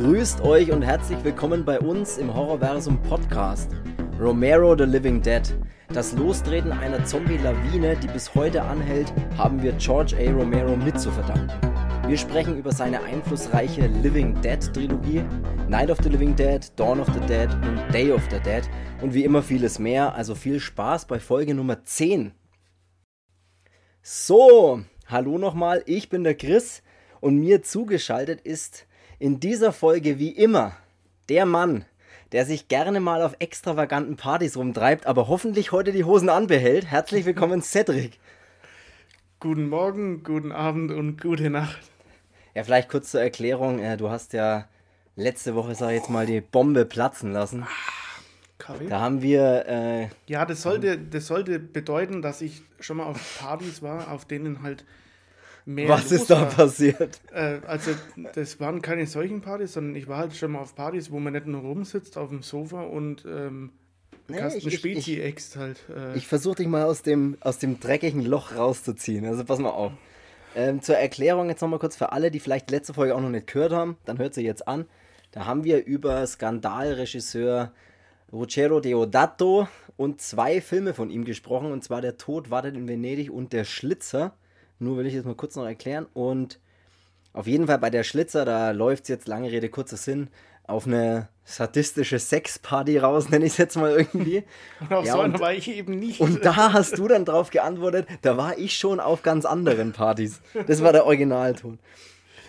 Grüßt euch und herzlich willkommen bei uns im Horrorversum Podcast. Romero the Living Dead. Das Lostreten einer Zombie-Lawine, die bis heute anhält, haben wir George A. Romero mit zu verdanken. Wir sprechen über seine einflussreiche Living Dead Trilogie, Night of the Living Dead, Dawn of the Dead und Day of the Dead und wie immer vieles mehr. Also viel Spaß bei Folge Nummer 10. So, hallo nochmal, ich bin der Chris und mir zugeschaltet ist in dieser Folge wie immer der Mann, der sich gerne mal auf extravaganten Partys rumtreibt, aber hoffentlich heute die Hosen anbehält. Herzlich willkommen, Cedric. Guten Morgen, guten Abend und gute Nacht. Ja, vielleicht kurz zur Erklärung. Äh, du hast ja letzte Woche, sag ich jetzt mal, die Bombe platzen lassen. Kaffee? Da haben wir. Äh, Ja, das sollte, das sollte bedeuten, dass ich schon mal auf Partys war, auf denen halt mehr. was ist da war. passiert? Äh, also, das waren keine solchen Partys, sondern ich war halt schon mal auf Partys, wo man nicht nur rumsitzt auf dem Sofa und ähm, Nee, Kasten Spezi äxt halt. Äh, Ich versuche dich mal aus dem, aus dem dreckigen Loch rauszuziehen. Also pass mal auf. Ähm, zur Erklärung jetzt nochmal kurz für alle, die vielleicht letzte Folge auch noch nicht gehört haben, dann hört sie jetzt an. Da haben wir über Skandalregisseur Ruggero Deodato und zwei Filme von ihm gesprochen, und zwar Der Tod wartet in Venedig und Der Schlitzer. Nur will ich jetzt mal kurz noch erklären. Und auf jeden Fall bei Der Schlitzer, da läuft es jetzt lange Rede, kurzer Sinn, auf eine sadistische Sexparty raus, nenne ich es jetzt mal irgendwie. und auf ja, so und- einer war ich eben nicht. und da hast du dann drauf geantwortet, da war ich schon auf ganz anderen Partys. Das war der Originalton.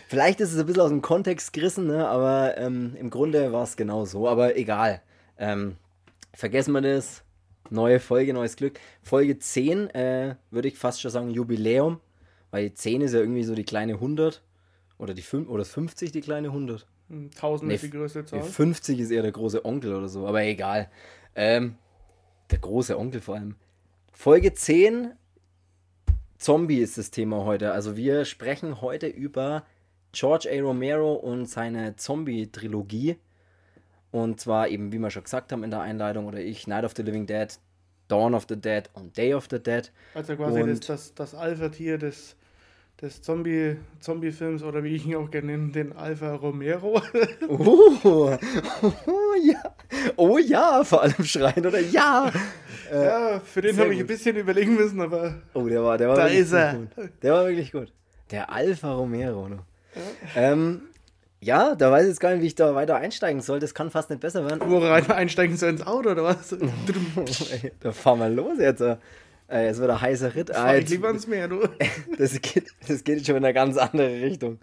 Vielleicht ist es ein bisschen aus dem Kontext gerissen, ne? aber ähm, im Grunde war es genau so. Aber egal. Ähm, vergessen wir das. Neue Folge, neues Glück. Folge 10 äh, würde ich fast schon sagen Jubiläum. Weil 10 ist ja irgendwie so die kleine 100. Oder, die 5, oder 50 die kleine 100. 1000 Nee, ist die größte Zahl. 50 ist eher der große Onkel oder so, aber egal. Ähm, der große Onkel vor allem. Folge 10, Zombie ist das Thema heute. Also wir sprechen heute über George A. Romero und seine Zombie-Trilogie. Und zwar eben, wie wir schon gesagt haben in der Einleitung, oder ich, Night of the Living Dead, Dawn of the Dead und Day of the Dead. Also quasi das, das, das Alpha-Tier des, des Zombie- Zombie-Films oder wie ich ihn auch gerne nenne, den Alpha Romero. Oh, oh ja, oh ja, vor allem schreien, oder ja. ja, für den habe ich ein bisschen überlegen müssen, aber Oh, der war, der war Da wirklich ist er. gut. Der war wirklich gut. Der Alfa Romero. Ne? Ähm, ja, da weiß ich jetzt gar nicht, wie ich da weiter einsteigen soll. Das kann fast nicht besser werden. wo rein einsteigen so ins Auto oder was? Da fahren wir los jetzt. Äh, jetzt wird ein heißer Ritt. Ah, Fahr ich lieber ans Meer, du. das, geht, das geht schon in eine ganz andere Richtung.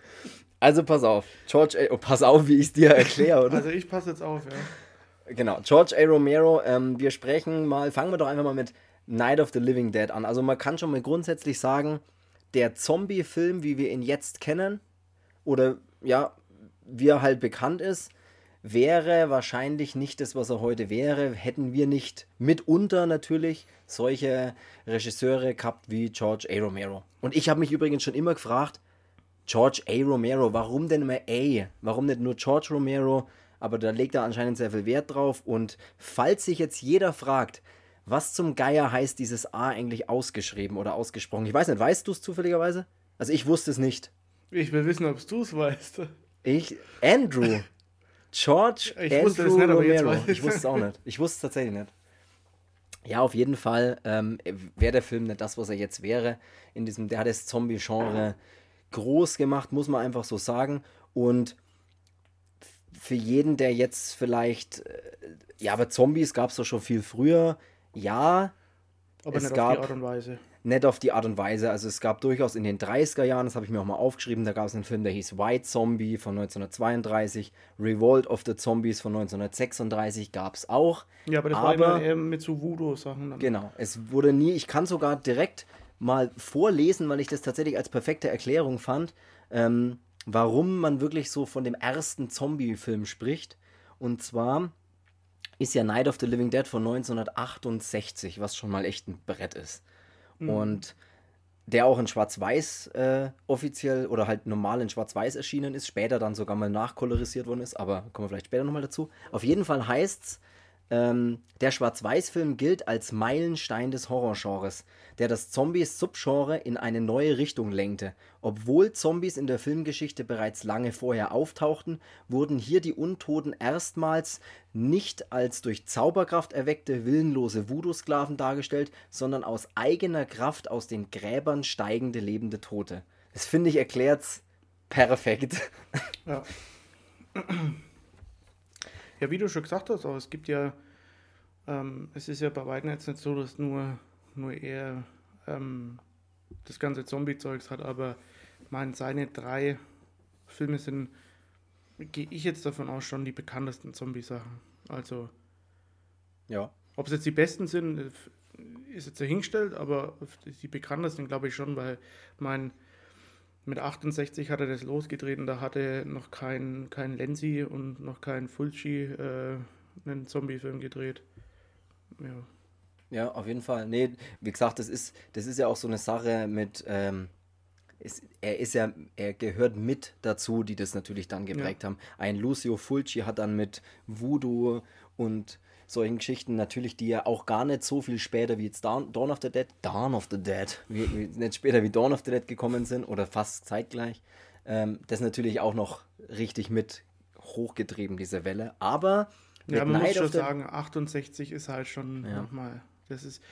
Also pass auf. George A. Oh, pass auf, wie ich es dir erkläre, oder? Also ich passe jetzt auf, ja. Genau, George A. Romero, ähm, wir sprechen mal, fangen wir doch einfach mal mit Night of the Living Dead an. Also man kann schon mal grundsätzlich sagen, der Zombie-Film, wie wir ihn jetzt kennen, oder ja, wie er halt bekannt ist, wäre wahrscheinlich nicht das, was er heute wäre, hätten wir nicht mitunter natürlich solche Regisseure gehabt wie George A. Romero. Und ich habe mich übrigens schon immer gefragt, George A. Romero, warum denn immer A? Warum nicht nur George Romero? Aber da legt er anscheinend sehr viel Wert drauf. Und falls sich jetzt jeder fragt, was zum Geier heißt dieses A eigentlich ausgeschrieben oder ausgesprochen? Ich weiß nicht, weißt du es zufälligerweise? Also ich wusste es nicht. Ich will wissen, ob du es weißt. Ich, Andrew. George Ich Andrew wusste es nicht, Romero. Ich wusste es auch nicht. Ich wusste es tatsächlich nicht. Ja, auf jeden Fall ähm, wäre der Film nicht das, was er jetzt wäre. In diesem, der hat das Zombie-Genre groß gemacht, muss man einfach so sagen. Und für jeden, der jetzt vielleicht, äh, ja, aber Zombies gab es doch schon viel früher. Ja, Aber Es nicht auf gab- die Art und Weise. Nicht auf die Art und Weise. Also es gab durchaus in den 30er Jahren, das habe ich mir auch mal aufgeschrieben, da gab es einen Film, der hieß White Zombie von 1932, Revolt of the Zombies von 1936 gab es auch. Ja, aber das Aber- war immer eher mit so Voodoo-Sachen. Genau, es wurde nie, ich kann sogar direkt mal vorlesen, weil ich das tatsächlich als perfekte Erklärung fand, ähm, warum man wirklich so von dem ersten Zombie-Film spricht. Und zwar ist ja Night of the Living Dead von 1968, was schon mal echt ein Brett ist. Und der auch in Schwarz-Weiß äh, offiziell oder halt normal in Schwarz-Weiß erschienen ist, später dann sogar mal nachkolorisiert worden ist, aber kommen wir vielleicht später nochmal dazu. Auf jeden Fall heißt es, Ähm, der Schwarz-Weiß-Film gilt als Meilenstein des Horrorgenres, der das Zombies-Subgenre in eine neue Richtung lenkte. Obwohl Zombies in der Filmgeschichte bereits lange vorher auftauchten, wurden hier die Untoten erstmals nicht als durch Zauberkraft erweckte, willenlose Voodoo-Sklaven dargestellt, sondern aus eigener Kraft aus den Gräbern steigende lebende Tote. Das finde ich erklärt's perfekt. Ja. Ja, wie du schon gesagt hast, aber es gibt ja, ähm, es ist ja bei weitem jetzt nicht so, dass nur, nur er ähm, das ganze Zombie-Zeugs hat, aber mein, seine drei Filme sind, gehe ich jetzt davon aus, schon die bekanntesten Zombie-Sachen. Also, Ja. ob es jetzt die besten sind, äh, ist jetzt dahingestellt, aber die bekanntesten glaube ich schon, weil mein mit 68 hat er das losgetreten, da hatte noch kein, kein Lenzi und noch kein Fulci äh, einen Zombie-Film gedreht. Ja. Ja, auf jeden Fall. Nee, wie gesagt, das ist, das ist ja auch so eine Sache mit, ähm, ist, er ist ja, er gehört mit dazu, die das natürlich dann geprägt haben. Ein Lucio Fulci hat dann mit Voodoo und solchen Geschichten natürlich, die ja auch gar nicht so viel später wie jetzt Dawn, Dawn of the Dead, Dawn of the Dead, wie, wie, nicht später wie Dawn of the Dead gekommen sind oder fast zeitgleich, ähm, das natürlich auch noch richtig mit hochgetrieben, diese Welle. Aber Ja, man muss Night schon of the sagen, 68 ist halt schon Ja. nochmal. Das ist,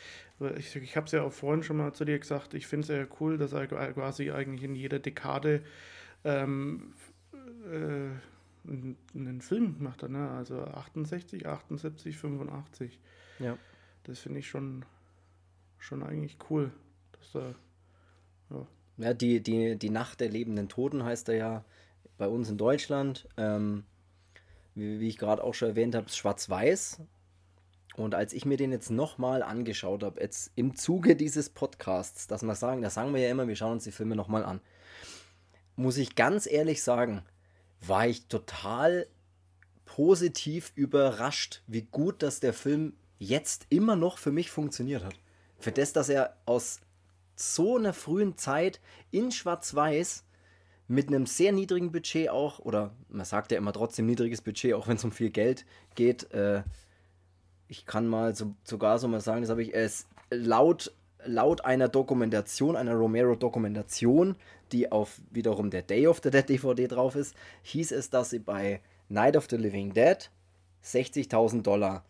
ich, ich habe es ja auch vorhin schon mal zu dir gesagt, ich finde es ja cool, dass er quasi eigentlich in jeder Dekade ähm, äh, einen, Film gemacht hat. Ne? Also 68, 78, 85. Ja. Das finde ich schon, schon eigentlich cool. Dass da, Ja, die, die, die Nacht der lebenden Toten heißt er ja bei uns in Deutschland. Ähm, wie, wie ich gerade auch schon erwähnt habe, schwarz-weiß. Und als ich mir den jetzt nochmal angeschaut habe, jetzt im Zuge dieses Podcasts, dass wir sagen, das sagen wir ja immer, wir schauen uns die Filme nochmal an, muss ich ganz ehrlich sagen, war ich total positiv überrascht, wie gut, dass der Film jetzt immer noch für mich funktioniert hat. Für das, dass er aus so einer frühen Zeit in Schwarz-Weiß mit einem sehr niedrigen Budget auch, oder man sagt ja immer trotzdem niedriges Budget, auch wenn es um viel Geld geht. Äh, ich kann mal so, sogar so mal sagen, das habe ich es laut, laut einer Dokumentation, einer Romero-Dokumentation, die auf wiederum der Day of the Dead DVD drauf ist, hieß es, dass sie bei Night of the Living Dead 60.000 Dollar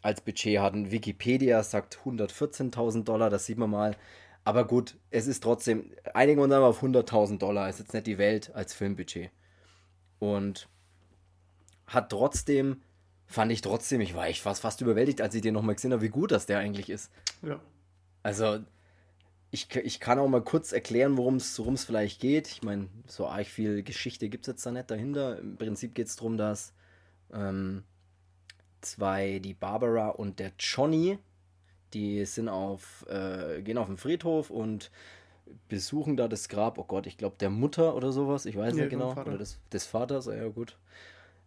als Budget hatten. Wikipedia sagt 114.000 Dollar, das sieht man mal. Aber gut, es ist trotzdem, einigen wir uns einmal auf 100.000 Dollar, ist jetzt nicht die Welt als Filmbudget. Und hat trotzdem, fand ich trotzdem, ich war echt fast, fast überwältigt, als ich den nochmal gesehen habe, wie gut das der eigentlich ist. ja. Also, ich, ich kann auch mal kurz erklären, worum es vielleicht geht. Ich meine, so arg viel Geschichte gibt es jetzt da nicht dahinter. Im Prinzip geht es darum, dass ähm, zwei, die Barbara und der Johnny, die sind auf, äh, gehen auf den Friedhof und besuchen da das Grab, oh Gott, ich glaube der Mutter oder sowas, ich weiß Nee, nicht vom genau, Vater. oder des, des Vaters, ja gut,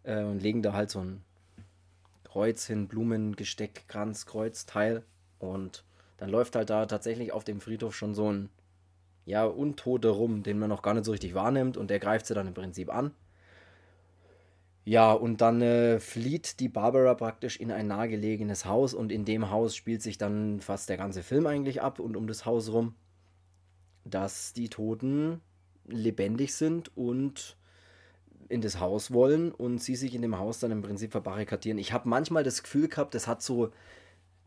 äh, und legen da halt so ein Kreuz hin, Blumengesteck, Kranz, Kreuz, Teil und dann läuft halt da tatsächlich auf dem Friedhof schon so ein, ja, Untote rum, den man noch gar nicht so richtig wahrnimmt und der greift sie dann im Prinzip an. Ja, und dann äh, flieht die Barbara praktisch in ein nahegelegenes Haus und in dem Haus spielt sich dann fast der ganze Film eigentlich ab und um das Haus rum, dass die Toten lebendig sind und in das Haus wollen und sie sich in dem Haus dann im Prinzip verbarrikadieren. Ich habe manchmal das Gefühl gehabt, das hat so,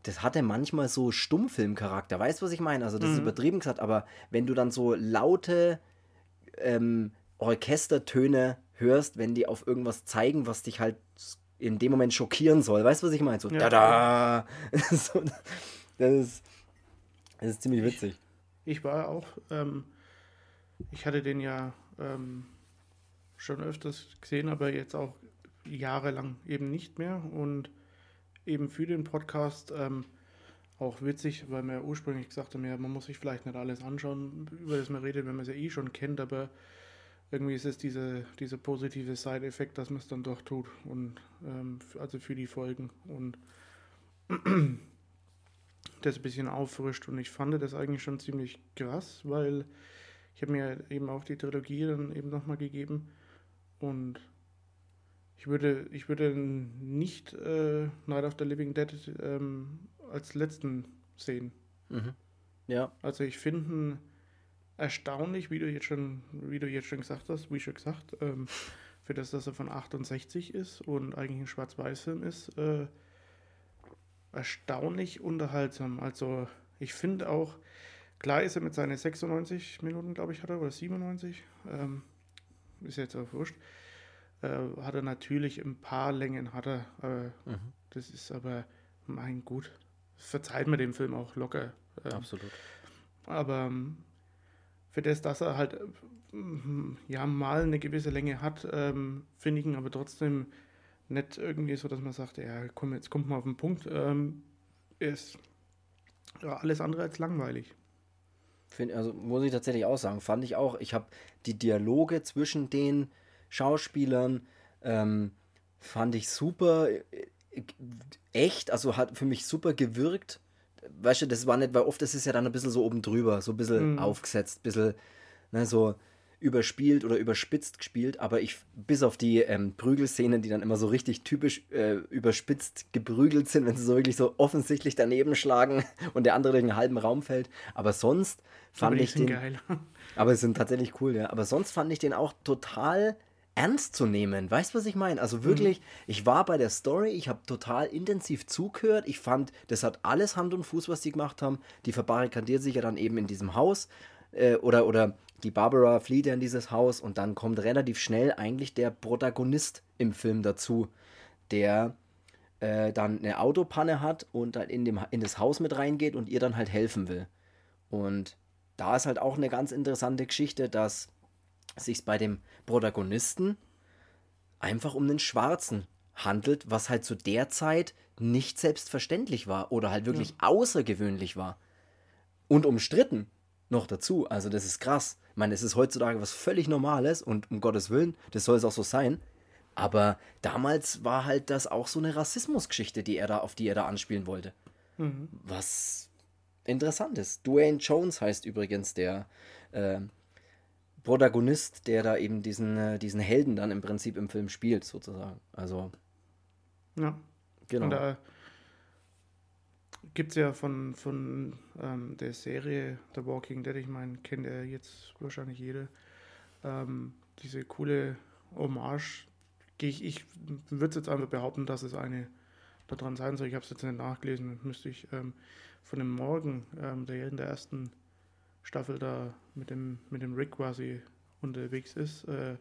das hatte manchmal so Stummfilmcharakter. Weißt du, was ich meine? Also das ist übertrieben gesagt, aber wenn du dann so laute ähm, Orchestertöne hörst, wenn die auf irgendwas zeigen, was dich halt in dem Moment schockieren soll. Weißt du, was ich meine? So, Ja. so, das, ist, das ist ziemlich witzig. Ich war auch, ähm, ich hatte den ja ähm, schon öfters gesehen, aber jetzt auch jahrelang eben nicht mehr. Und eben für den Podcast ähm, auch witzig, weil wir ursprünglich gesagt haben, ja, man muss sich vielleicht nicht alles anschauen, über das man redet, wenn man es ja eh schon kennt, aber irgendwie ist es diese, dieser positive Side-Effekt, dass man es dann doch tut. Und ähm, also für die Folgen. Und das ein bisschen auffrischt. Und ich fand das eigentlich schon ziemlich krass, weil ich habe mir eben auch die Trilogie dann eben nochmal gegeben. Und ich würde, ich würde nicht äh, Night of the Living Dead ähm, als letzten sehen. Mhm. Ja. Also ich finde erstaunlich, wie du jetzt schon, wie du jetzt schon gesagt hast, wie schon gesagt, ähm, für das, dass er von 68 ist und eigentlich ein Schwarz-Weiß-Film ist, äh, erstaunlich unterhaltsam. Also ich finde auch, klar ist er mit seinen 96 Minuten, glaube ich, hat er, oder 97, ähm, ist jetzt auch wurscht, äh, hat er natürlich ein paar Längen, hat er, äh, mhm. das ist aber, mein Gut, verzeiht mir dem Film auch locker. Ähm, Absolut. Aber ähm, für das, dass er halt ja mal eine gewisse Länge hat, ähm, finde ich ihn aber trotzdem nicht irgendwie so, dass man sagt, ja, komm, jetzt kommt mal auf den Punkt. Ähm, ist ja, alles andere als langweilig. Find, also muss ich tatsächlich auch sagen, fand ich auch. Ich habe die Dialoge zwischen den Schauspielern ähm, fand ich super äh, echt, also hat für mich super gewirkt weißt du, das war nicht, weil oft ist es ja dann ein bisschen so oben drüber, so ein bisschen mhm. aufgesetzt, ein bisschen, ne, so überspielt oder überspitzt gespielt, aber ich, bis auf die ähm, Prügelszenen, die dann immer so richtig typisch äh, überspitzt geprügelt sind, wenn sie so wirklich so offensichtlich daneben schlagen und der andere durch einen halben Raum fällt, aber sonst fand aber ich den, geil. aber es sind tatsächlich cool, ja, aber sonst fand ich den auch total ernst zu nehmen. Weißt du, was ich meine? Also wirklich, mhm. ich war bei der Story, ich habe total intensiv zugehört. Ich fand, das hat alles Hand und Fuß, was die gemacht haben. Die verbarrikadiert sich ja dann eben in diesem Haus. Äh, oder, oder die Barbara flieht ja in dieses Haus und dann kommt relativ schnell eigentlich der Protagonist im Film dazu, der äh, dann eine Autopanne hat und dann in, dem, in das Haus mit reingeht und ihr dann halt helfen will. Und da ist halt auch eine ganz interessante Geschichte, dass sich bei dem Protagonisten einfach um den Schwarzen handelt, was halt zu der Zeit nicht selbstverständlich war oder halt wirklich ja. außergewöhnlich war. Und umstritten noch dazu. Also das ist krass. Ich meine, es ist heutzutage was völlig Normales und um Gottes Willen, das soll es auch so sein. Aber damals war halt das auch so eine Rassismusgeschichte, die er da, auf die er da anspielen wollte. Mhm. Was interessant ist. Dwayne Jones heißt übrigens der äh, Protagonist, der da eben diesen, äh, diesen Helden dann im Prinzip im Film spielt, sozusagen. Also. Ja. Genau. Und da gibt es ja von, von ähm, der Serie The Walking Dead, ich meine, kennt er jetzt wahrscheinlich jeder, ähm, diese coole Hommage. Ich, ich würde jetzt einfach behaupten, dass es eine daran sein soll. Ich habe es jetzt nicht nachgelesen, müsste ich ähm, von dem Morgen, ähm, der in der ersten Staffel da mit dem, mit dem Rick quasi unterwegs ist. Äh,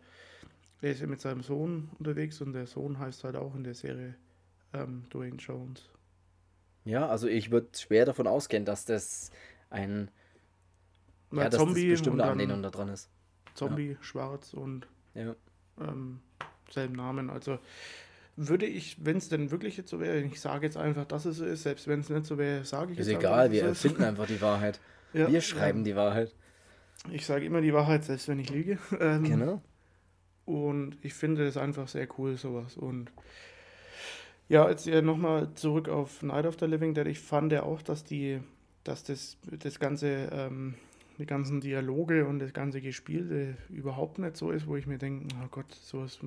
er ist ja mit seinem Sohn unterwegs und der Sohn heißt halt auch in der Serie ähm, Dwayne Jones. Ja, also ich würde schwer davon ausgehen, dass das ein Na, ja, dass Zombie das bestimmte Anlehnung da dran ist. Zombie, ja. schwarz und ja. ähm, selben Namen. Also würde ich, wenn es denn wirklich jetzt so wäre, ich sage jetzt einfach, dass es so ist, selbst wenn es nicht so wäre, sage ich ist jetzt egal, wir erfinden einfach die Wahrheit. Ja, wir schreiben die Wahrheit. Ich sage immer die Wahrheit, selbst wenn ich liege. Ähm, genau. Und ich finde es einfach sehr cool, sowas. Und ja, jetzt ja nochmal zurück auf Night of the Living Dead. Ich fand ja auch, dass die, dass das, das ganze, ähm, die ganzen Dialoge und das ganze Gespielte überhaupt nicht so ist, wo ich mir denke, oh Gott, sowas,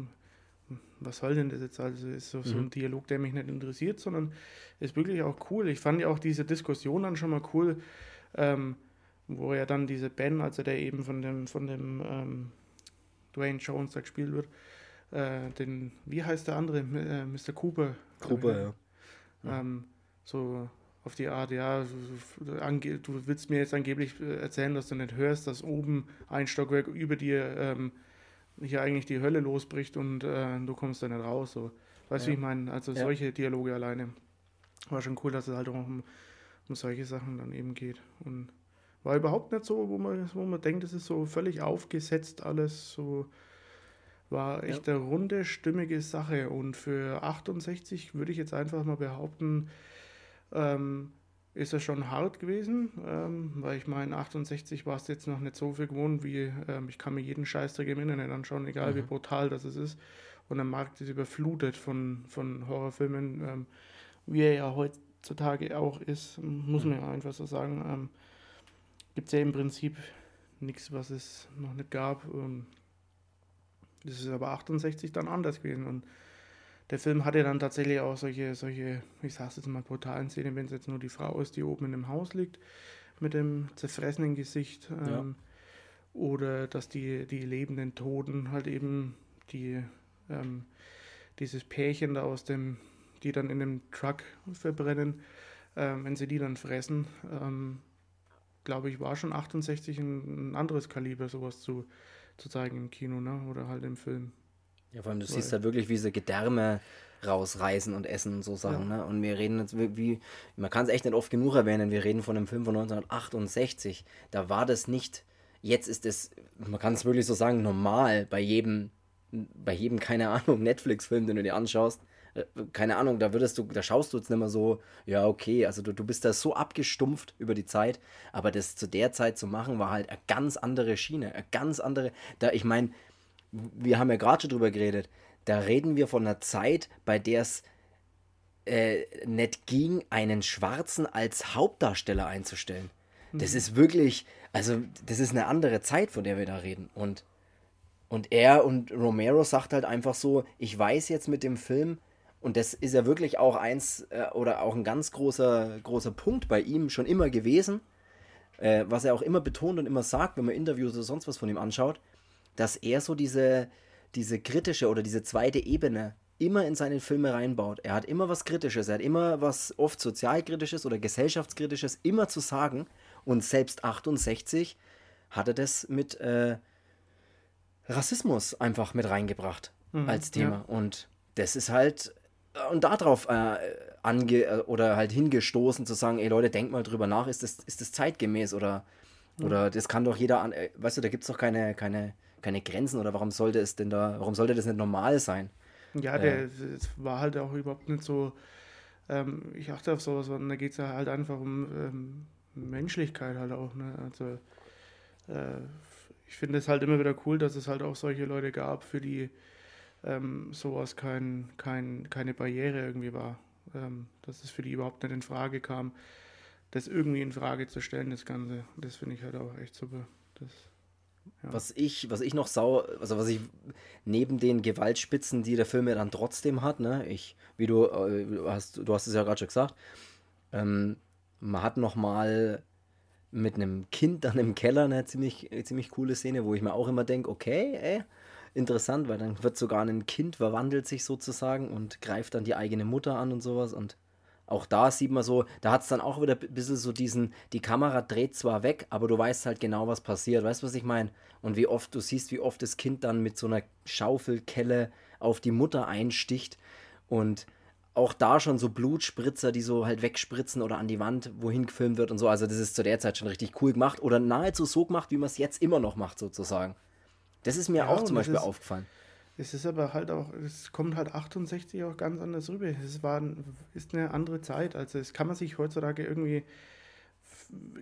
was soll denn das jetzt? Also ist so, mhm. so ein mhm. Dialog, der mich nicht interessiert, sondern ist wirklich auch cool. Ich fand ja auch diese Diskussion dann schon mal cool, ähm, wo ja dann diese Ben, also der eben von dem, von dem ähm, Dwayne Jones da gespielt wird, äh, den, wie heißt der andere? Äh, Mr. Cooper. Cooper, ja. Ähm, so auf die Art, ja, du, du, willst mir jetzt angeblich äh, erzählen, dass du nicht hörst, dass oben ein Stockwerk über dir ähm, hier eigentlich die Hölle losbricht und äh, du kommst da nicht raus. So. Weißt du, ja. wie ich meine? Also ja. solche Dialoge alleine. War schon cool, dass es halt auch um um solche Sachen dann eben geht. Und war überhaupt nicht so, wo man, wo man denkt, es ist so völlig aufgesetzt alles, so war echt ja. eine runde, stimmige Sache. Und für 68 würde ich jetzt einfach mal behaupten, ähm, ist er schon hart gewesen, ähm, weil ich meine, 68 war es jetzt noch nicht so viel gewohnt, wie ähm, ich kann mir jeden Scheißdreck im Internet anschauen, egal mhm. wie brutal das ist. Und der Markt ist überflutet von, von Horrorfilmen, ähm, wie er ja heute heutzutage auch ist, muss man ja einfach so sagen, ähm, gibt es ja im Prinzip nichts, was es noch nicht gab. Ähm, das ist aber 68 dann anders gewesen. Und der Film hatte dann tatsächlich auch solche, solche, ich sag's jetzt mal, brutalen Szenen, wenn es jetzt nur die Frau ist, die oben in dem Haus liegt, mit dem zerfressenen Gesicht. Ähm, ja. Oder dass die, die lebenden Toten halt eben die, ähm, dieses Pärchen da aus dem, die dann in dem Truck verbrennen, ähm, wenn sie die dann fressen, ähm, glaube ich, war schon 68 ein, ein, anderes Kaliber, sowas zu, zu zeigen im Kino, ne? Oder halt im Film. Ja, vor allem, du Weil, siehst halt wirklich, wie sie Gedärme rausreißen und essen und so Sachen. Ja. Ne? Und wir reden jetzt wie, man kann es echt nicht oft genug erwähnen, wir reden von einem Film von 1968. Da war das nicht, jetzt ist es, man kann es wirklich so sagen, normal bei jedem, bei jedem, keine Ahnung, Netflix-Film, den du dir anschaust. Äh, keine Ahnung, da würdest du, da schaust du jetzt nicht mehr so, ja, okay, also du, du bist da so abgestumpft über die Zeit, aber das zu der Zeit zu machen, war halt eine ganz andere Schiene, eine ganz andere, da, ich meine, wir haben ja gerade schon drüber geredet, da reden wir von einer Zeit, bei der es äh, nicht ging, einen Schwarzen als Hauptdarsteller einzustellen. Das mhm. ist wirklich, also das ist eine andere Zeit, von der wir da reden. Und, und er und Romero sagt halt einfach so, ich weiß jetzt mit dem Film, und das ist ja wirklich auch eins äh, oder auch ein ganz großer, großer Punkt bei ihm schon immer gewesen, äh, was er auch immer betont und immer sagt, wenn man Interviews oder sonst was von ihm anschaut, dass er so diese, diese kritische oder diese zweite Ebene immer in seine Filme reinbaut. Er hat immer was Kritisches, er hat immer was oft sozialkritisches oder gesellschaftskritisches immer zu sagen. Und selbst 68 hat er das mit äh, Rassismus einfach mit reingebracht mhm, als Thema. Ja. Und das ist halt, und darauf äh, ange äh, oder halt hingestoßen zu sagen, ey Leute, denkt mal drüber nach, ist das, ist das zeitgemäß oder, mhm. oder das kann doch jeder an, äh, weißt du, da gibt es doch keine, keine keine Grenzen oder warum sollte es denn da, warum sollte das nicht normal sein? Ja, der, äh, es war halt auch überhaupt nicht so, ähm, ich achte auf sowas, sondern da geht es ja halt einfach um ähm, Menschlichkeit halt auch. Ne? Also äh, ich finde es halt immer wieder cool, dass es halt auch solche Leute gab, für die ähm, sowas kein, kein, keine Barriere irgendwie war. Ähm, dass es für die überhaupt nicht in Frage kam, das irgendwie in Frage zu stellen, das Ganze. Das finde ich halt auch echt super. Das ja. Was ich, was ich noch sau, also was ich neben den Gewaltspitzen, die der Film ja dann trotzdem hat, ne, ich, wie du, äh, hast, du hast es ja gerade schon gesagt, ähm, man hat noch mal mit einem Kind dann im Keller eine ziemlich, ziemlich coole Szene, wo ich mir auch immer denke, okay, ey, interessant, weil dann wird sogar ein Kind verwandelt sich sozusagen und greift dann die eigene Mutter an und sowas und auch da sieht man so, da hat es dann auch wieder ein bisschen so diesen, die Kamera dreht zwar weg, aber du weißt halt genau, was passiert. Weißt du, was ich meine? Und wie oft, du siehst, wie oft das Kind dann mit so einer Schaufelkelle auf die Mutter einsticht und auch da schon so Blutspritzer, die so halt wegspritzen oder an die Wand, wohin gefilmt wird und so. Also das ist zu der Zeit schon richtig cool gemacht oder nahezu so gemacht, wie man es jetzt immer noch macht, sozusagen. Das ist mir ja, auch zum Beispiel ist, aufgefallen. Es ist aber halt auch, es kommt halt 68 auch ganz anders rüber. Es war, ist eine andere Zeit. Also es kann man sich heutzutage irgendwie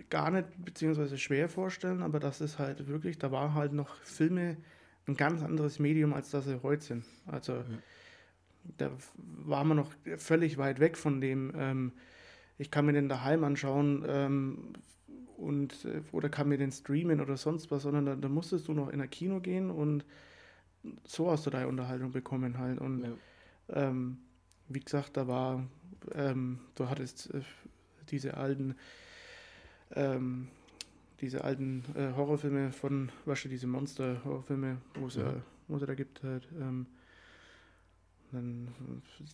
gar nicht, beziehungsweise schwer vorstellen, aber das ist halt wirklich, da war halt noch Filme ein ganz anderes Medium, als das sie heute sind. Also ja. da war man noch völlig weit weg von dem, ähm, ich kann mir den daheim anschauen ähm, und äh, oder kann mir den streamen oder sonst was, sondern da, da musstest du noch in ein Kino gehen und so hast du deine Unterhaltung bekommen halt. Und ja. ähm, wie gesagt, da war, ähm, du hattest äh, diese alten, ähm, diese alten äh, Horrorfilme von, was diese Monster-Horrorfilme, wo es ja. äh, da gibt halt. Ähm, dann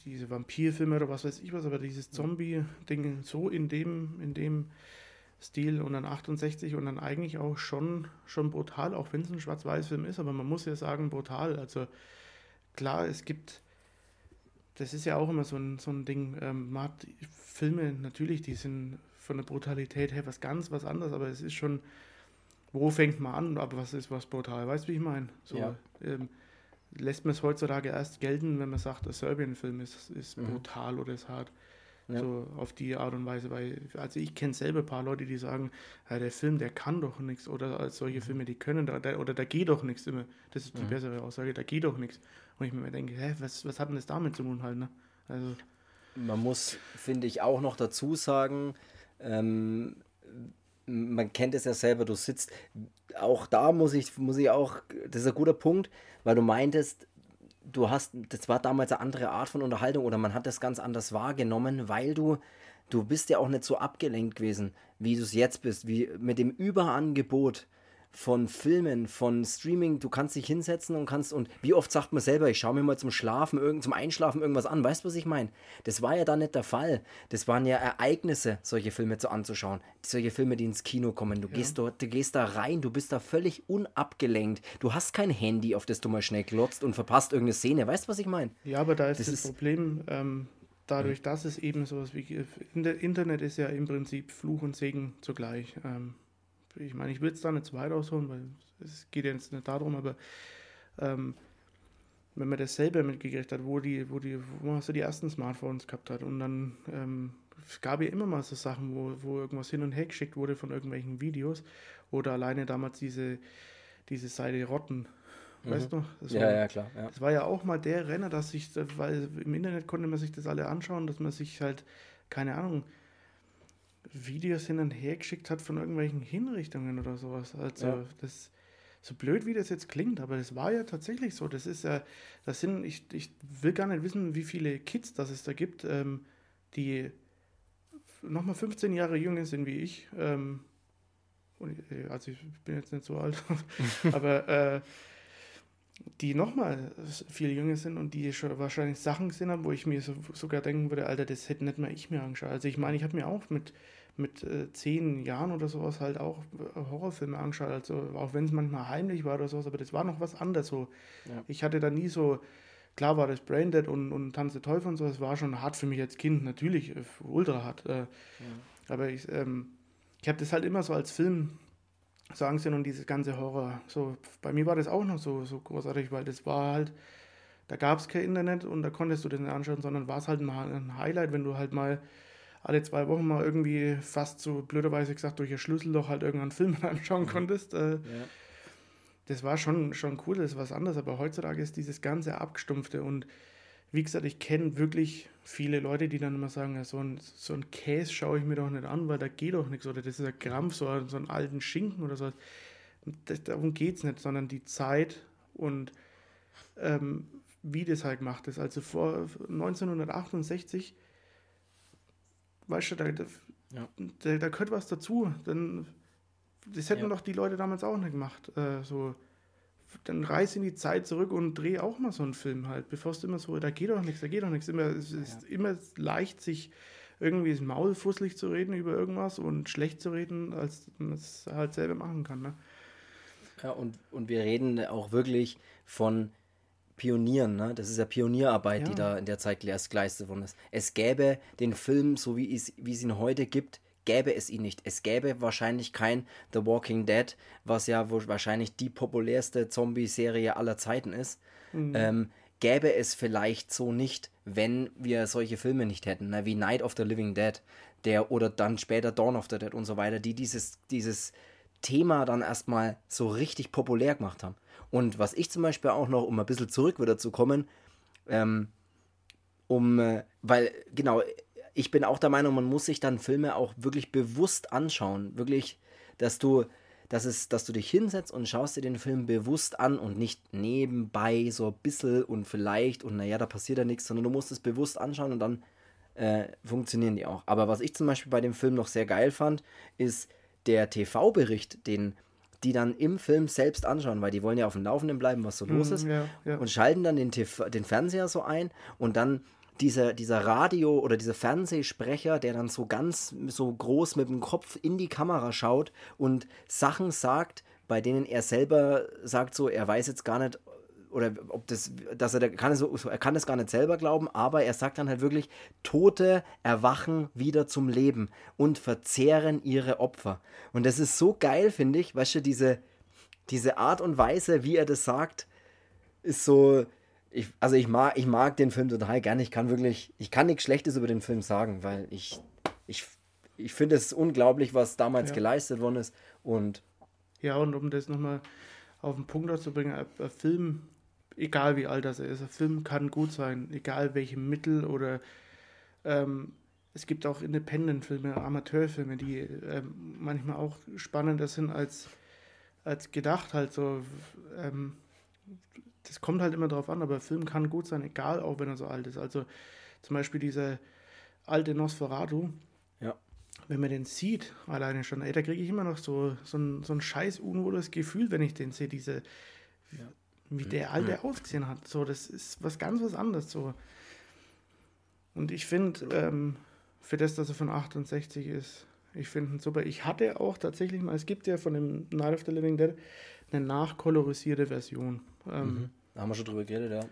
diese Vampirfilme oder was weiß ich was, aber dieses Zombie-Ding so in dem, in dem Stil und dann 68 und dann eigentlich auch schon, schon brutal, auch wenn es ein Schwarz-Weiß-Film ist, aber man muss ja sagen, brutal. Also klar, es gibt, das ist ja auch immer so ein, so ein Ding, ähm, man hat Filme natürlich, die sind von der Brutalität her was ganz was anderes, aber es ist schon, wo fängt man an, aber was ist was brutal, weißt du, wie ich meine? So, ja. ähm, lässt man es heutzutage erst gelten, wenn man sagt, der Serbien-Film ist, ist mhm. brutal oder ist hart. Ja. So auf die Art und Weise, weil, also ich kenne selber ein paar Leute, die sagen, ja, der Film, der kann doch nichts oder solche mhm. Filme, die können da, oder da geht doch nichts immer. Das ist die mhm. bessere Aussage, da geht doch nichts. Und ich mir denke, hä, was, was hat denn das damit zu tun halt, ne? Also. Man muss, finde ich, auch noch dazu sagen, ähm, man kennt es ja selber, du sitzt, auch da muss ich, muss ich auch, das ist ein guter Punkt, weil du meintest, du hast, das war damals eine andere Art von Unterhaltung oder man hat das ganz anders wahrgenommen, weil du, du bist ja auch nicht so abgelenkt gewesen, wie du es jetzt bist, wie mit dem Überangebot von Filmen, von Streaming, du kannst dich hinsetzen und kannst, und wie oft sagt man selber, ich schaue mir mal zum Schlafen, irgend, zum Einschlafen irgendwas an, weißt du, was ich meine? Das war ja da nicht der Fall. Das waren ja Ereignisse, solche Filme zu anzuschauen. Solche Filme, die ins Kino kommen. Du, ja. gehst, dort, du gehst da rein, du bist da völlig unabgelenkt. Du hast kein Handy, auf das du mal schnell glotzt und verpasst irgendeine Szene. Weißt du, was ich meine? Ja, aber da ist das, das ist Problem, ähm, dadurch, dass es eben sowas wie Internet ist ja im Prinzip Fluch und Segen zugleich. Ähm, ich meine, ich will es da nicht zu weit ausholen, weil es geht ja jetzt nicht darum, aber ähm, wenn man das selber mitgekriegt hat, wo die, wo die, wo man so die ersten Smartphones gehabt hat und dann ähm, es gab ja immer mal so Sachen, wo, wo irgendwas hin und her geschickt wurde von irgendwelchen Videos oder alleine damals diese, diese Seite Rotten. Mhm. Weißt du? Das ja, war, ja, klar. Ja. Das war ja auch mal der Renner, dass sich, weil im Internet konnte man sich das alle anschauen, dass man sich halt, keine Ahnung, Videos hin und her geschickt hat von irgendwelchen Hinrichtungen oder sowas. Also ja. das so blöd wie das jetzt klingt, aber das war ja tatsächlich so. Das ist ja, das sind, ich, ich will gar nicht wissen, wie viele Kids das es da gibt, ähm, die nochmal 15 Jahre jünger sind wie ich. Ähm, äh, also ich bin jetzt nicht so alt, aber äh, die nochmal viel jünger sind und die schon wahrscheinlich Sachen gesehen haben, wo ich mir so, sogar denken würde, Alter, das hätte nicht mal ich mir angeschaut. Also ich meine, ich habe mir auch mit, mit äh, zehn Jahren oder sowas halt auch äh, Horrorfilme angeschaut, also auch wenn es manchmal heimlich war oder sowas, aber das war noch was anderes so. Ja. Ich hatte da nie so, klar war das Braindead und, und Tanz der Teufel und so, das war schon hart für mich als Kind, natürlich, äh, ultra hart. Äh, ja. Aber ich, ähm, ich habe das halt immer so als Film sagen sie nun dieses ganze Horror. So, bei mir war das auch noch so, so großartig, weil das war halt, da gab es kein Internet und da konntest du das nicht anschauen, sondern war es halt mal ein Highlight, wenn du halt mal alle zwei Wochen mal irgendwie fast so blöderweise gesagt durch ihr Schlüsselloch halt irgendeinen Film anschauen konntest. Äh, ja. Das war schon, schon cool, das ist was anderes, aber heutzutage ist dieses ganze Abgestumpfte und wie gesagt, ich kenne wirklich viele Leute, die dann immer sagen, ja, so, ein, so ein Käse schaue ich mir doch nicht an, weil da geht doch nichts. Oder das ist ein Krampf, so, so einen alten Schinken oder so. Das, darum geht es nicht, sondern die Zeit und ähm, wie das halt gemacht ist. Also vor 1968, weißt du, da, da, ja. da, da gehört was dazu. Dann, das hätten ja. doch die Leute damals auch nicht gemacht. Äh, so dann reiß in die Zeit zurück und dreh auch mal so einen Film halt, bevor es immer so, da geht doch nichts, da geht doch nichts. Immer, es ist ja. immer leicht, sich irgendwie das Maul fusselig zu reden über irgendwas und schlecht zu reden, als man es halt selber machen kann. Ne? Ja, und, und wir reden auch wirklich von Pionieren, ne? Das ist ja Pionierarbeit, ja. die da in der Zeit geleistet worden ist. Es gäbe den Film, so wie es, wie es ihn heute gibt, gäbe es ihn nicht. Es gäbe wahrscheinlich kein The Walking Dead, was ja wahrscheinlich die populärste Zombie-Serie aller Zeiten ist. Mhm. Ähm, gäbe es vielleicht so nicht, wenn wir solche Filme nicht hätten, ne? wie Night of the Living Dead, der oder dann später Dawn of the Dead und so weiter, die dieses, dieses Thema dann erstmal so richtig populär gemacht haben. Und was ich zum Beispiel auch noch, um ein bisschen zurück wieder zu kommen, ähm, um, äh, weil, genau, ich bin auch der Meinung, man muss sich dann Filme auch wirklich bewusst anschauen. Wirklich, dass du, dass es, dass du dich hinsetzt und schaust dir den Film bewusst an und nicht nebenbei so ein bisschen und vielleicht und naja, da passiert ja nichts, sondern du musst es bewusst anschauen und dann äh, funktionieren die auch. Aber was ich zum Beispiel bei dem Film noch sehr geil fand, ist der TV-Bericht, den die dann im Film selbst anschauen, weil die wollen ja auf dem Laufenden bleiben, was so los mm, ist. Ja, ja. Und schalten dann den, TV, den Fernseher so ein und dann dieser, dieser Radio- oder dieser Fernsehsprecher, der dann so ganz so groß mit dem Kopf in die Kamera schaut und Sachen sagt, bei denen er selber sagt, so, er weiß jetzt gar nicht, oder ob das, dass er, kann so, er kann es gar nicht selber glauben, aber er sagt dann halt wirklich, Tote erwachen wieder zum Leben und verzehren ihre Opfer. Und das ist so geil, finde ich, weißt du, diese, diese Art und Weise, wie er das sagt, ist so, ich, also ich mag, ich mag den Film total gerne. Ich kann wirklich, ich kann nichts Schlechtes über den Film sagen, weil ich, ich, ich finde es unglaublich, was damals ja. geleistet worden ist. Und ja, und um das nochmal auf den Punkt zu bringen, ein Film, egal wie alt das ist, ein Film kann gut sein, egal welche Mittel oder ähm, es gibt auch Independent-Filme, Amateurfilme, die ähm, manchmal auch spannender sind als, als gedacht. Halt so, ähm, das kommt halt immer drauf an, aber Film kann gut sein, egal, auch wenn er so alt ist. Also zum Beispiel dieser alte Nosferatu, Ja. wenn man den sieht, alleine schon, ey, da kriege ich immer noch so, so ein, so ein scheiß unwohles Gefühl, wenn ich den sehe, diese, wie der alte ausgesehen hat. So, das ist was ganz was anderes. So. Und ich finde, ähm, für das, dass er von 68 ist, ich finde ihn super. Ich hatte auch tatsächlich mal, es gibt ja von dem Night of the Living Dead eine nachkolorisierte Version. Ähm, Da haben wir schon drüber geredet, ja.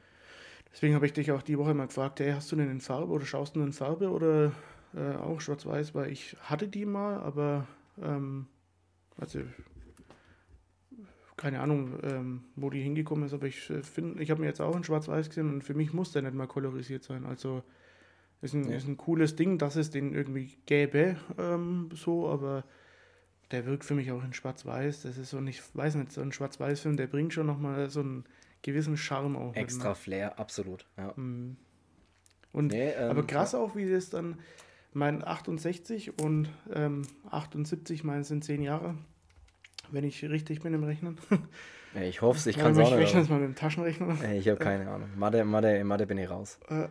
Deswegen habe ich dich auch die Woche mal gefragt, hey, hast du den in Farbe oder schaust du den in Farbe oder äh, auch schwarz-weiß? Weil ich hatte die mal, aber ähm, also keine Ahnung, ähm, wo die hingekommen ist, aber ich äh, finde, ich habe mir jetzt auch in schwarz-weiß gesehen und für mich muss der nicht mal kolorisiert sein. Also ist ein, Nee. ist ein cooles Ding, dass es den irgendwie gäbe, ähm, so, aber der wirkt für mich auch in schwarz-weiß. Das ist so nicht, weiß nicht, so ein schwarz-weiß-Film, der bringt schon nochmal so einen gewissen Charme auch. mit, ne? Extra Flair, absolut. Ja. Mhm. Und Nee, ähm, aber krass auch, wie das dann, mein 68 und ähm, 78, mein sind 10 Jahre, wenn ich richtig bin im Rechnen. Ich hoffe es, ich kann es ich auch rechne nicht. es mal mit dem Taschenrechner. Ich habe keine Ahnung. Mathe, Mathe, Mathe bin ich raus. Äh,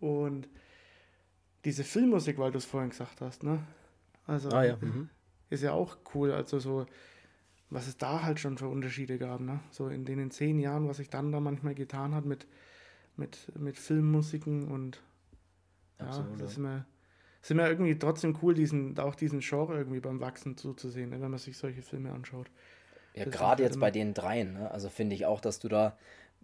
Und diese Filmmusik, weil du es vorhin gesagt hast, ne? Also Ah ja. Mhm. ist ja auch cool. Also so, was es da halt schon für Unterschiede gab, ne? So in den zehn Jahren, was sich dann da manchmal getan hat mit, mit, mit Filmmusiken und ja, Absolut, das ist immer, ist immer irgendwie trotzdem cool, diesen, auch diesen Genre irgendwie beim Wachsen zuzusehen, ne, wenn man sich solche Filme anschaut. Ja, gerade halt jetzt bei den dreien, ne? also finde ich auch, dass du da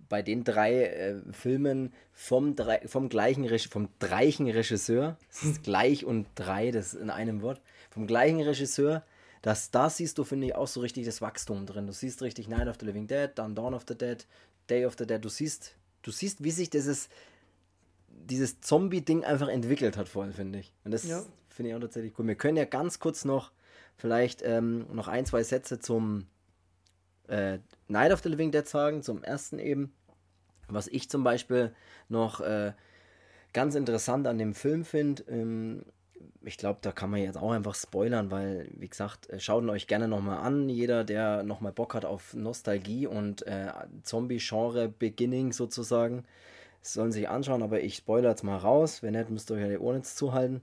bei den drei äh, Filmen vom, drei, vom gleichen Reg vom gleichen Regisseur, das ist gleich und drei, das in einem Wort, vom gleichen Regisseur, dass da siehst du, finde ich, auch so richtig das Wachstum drin. Du siehst richtig Night of the Living Dead, dann Dawn of the Dead, Day of the Dead. Du siehst, du siehst, wie sich dieses, dieses Zombie-Ding einfach entwickelt hat voll, finde ich. Und das Ja. finde ich auch tatsächlich cool. Wir können ja ganz kurz noch vielleicht ähm, noch ein, zwei Sätze zum äh, Night of the Living Dead sagen, zum ersten eben. Was ich zum Beispiel noch äh, ganz interessant an dem Film finde, ähm, ich glaube, da kann man jetzt auch einfach spoilern, weil, wie gesagt, äh, schaut ihn euch gerne nochmal an. Jeder, der nochmal Bock hat auf Nostalgie und äh, Zombie-Genre-Beginning sozusagen, sollen sich anschauen, aber ich spoilere jetzt mal raus. Wenn nicht, müsst ihr euch ja die Ohren jetzt zuhalten.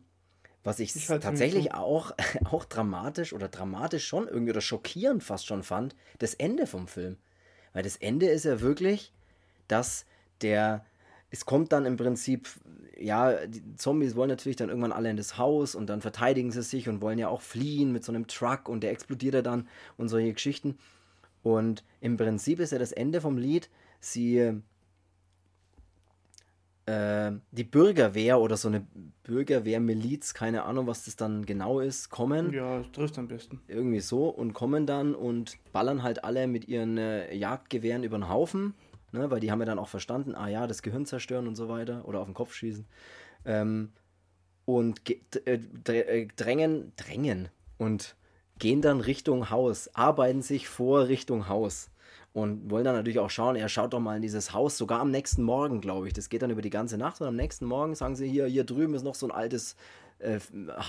Was ich, Ich tatsächlich auch, auch dramatisch oder dramatisch schon irgendwie oder schockierend fast schon fand, das Ende vom Film. Weil das Ende ist ja wirklich, dass der, es kommt dann im Prinzip, ja, die Zombies wollen natürlich dann irgendwann alle in das Haus und dann verteidigen sie sich und wollen ja auch fliehen mit so einem Truck und der explodiert ja dann und solche Geschichten. Und im Prinzip ist ja das Ende vom Lied, sie äh, die Bürgerwehr oder so eine Bürgerwehr-Miliz, keine Ahnung, was das dann genau ist, kommen Ja, trifft am besten. irgendwie so und kommen dann und ballern halt alle mit ihren äh, Jagdgewehren über den Haufen, ne, weil die haben ja dann auch verstanden, ah ja, das Gehirn zerstören und so weiter oder auf den Kopf schießen. Ähm, und äh, äh, drängen, drängen und gehen dann Richtung Haus, arbeiten sich vor Richtung Haus und wollen dann natürlich auch schauen, er schaut doch mal in dieses Haus, sogar am nächsten Morgen, glaube ich. Das geht dann über die ganze Nacht und am nächsten Morgen sagen sie hier, hier drüben ist noch so ein altes äh,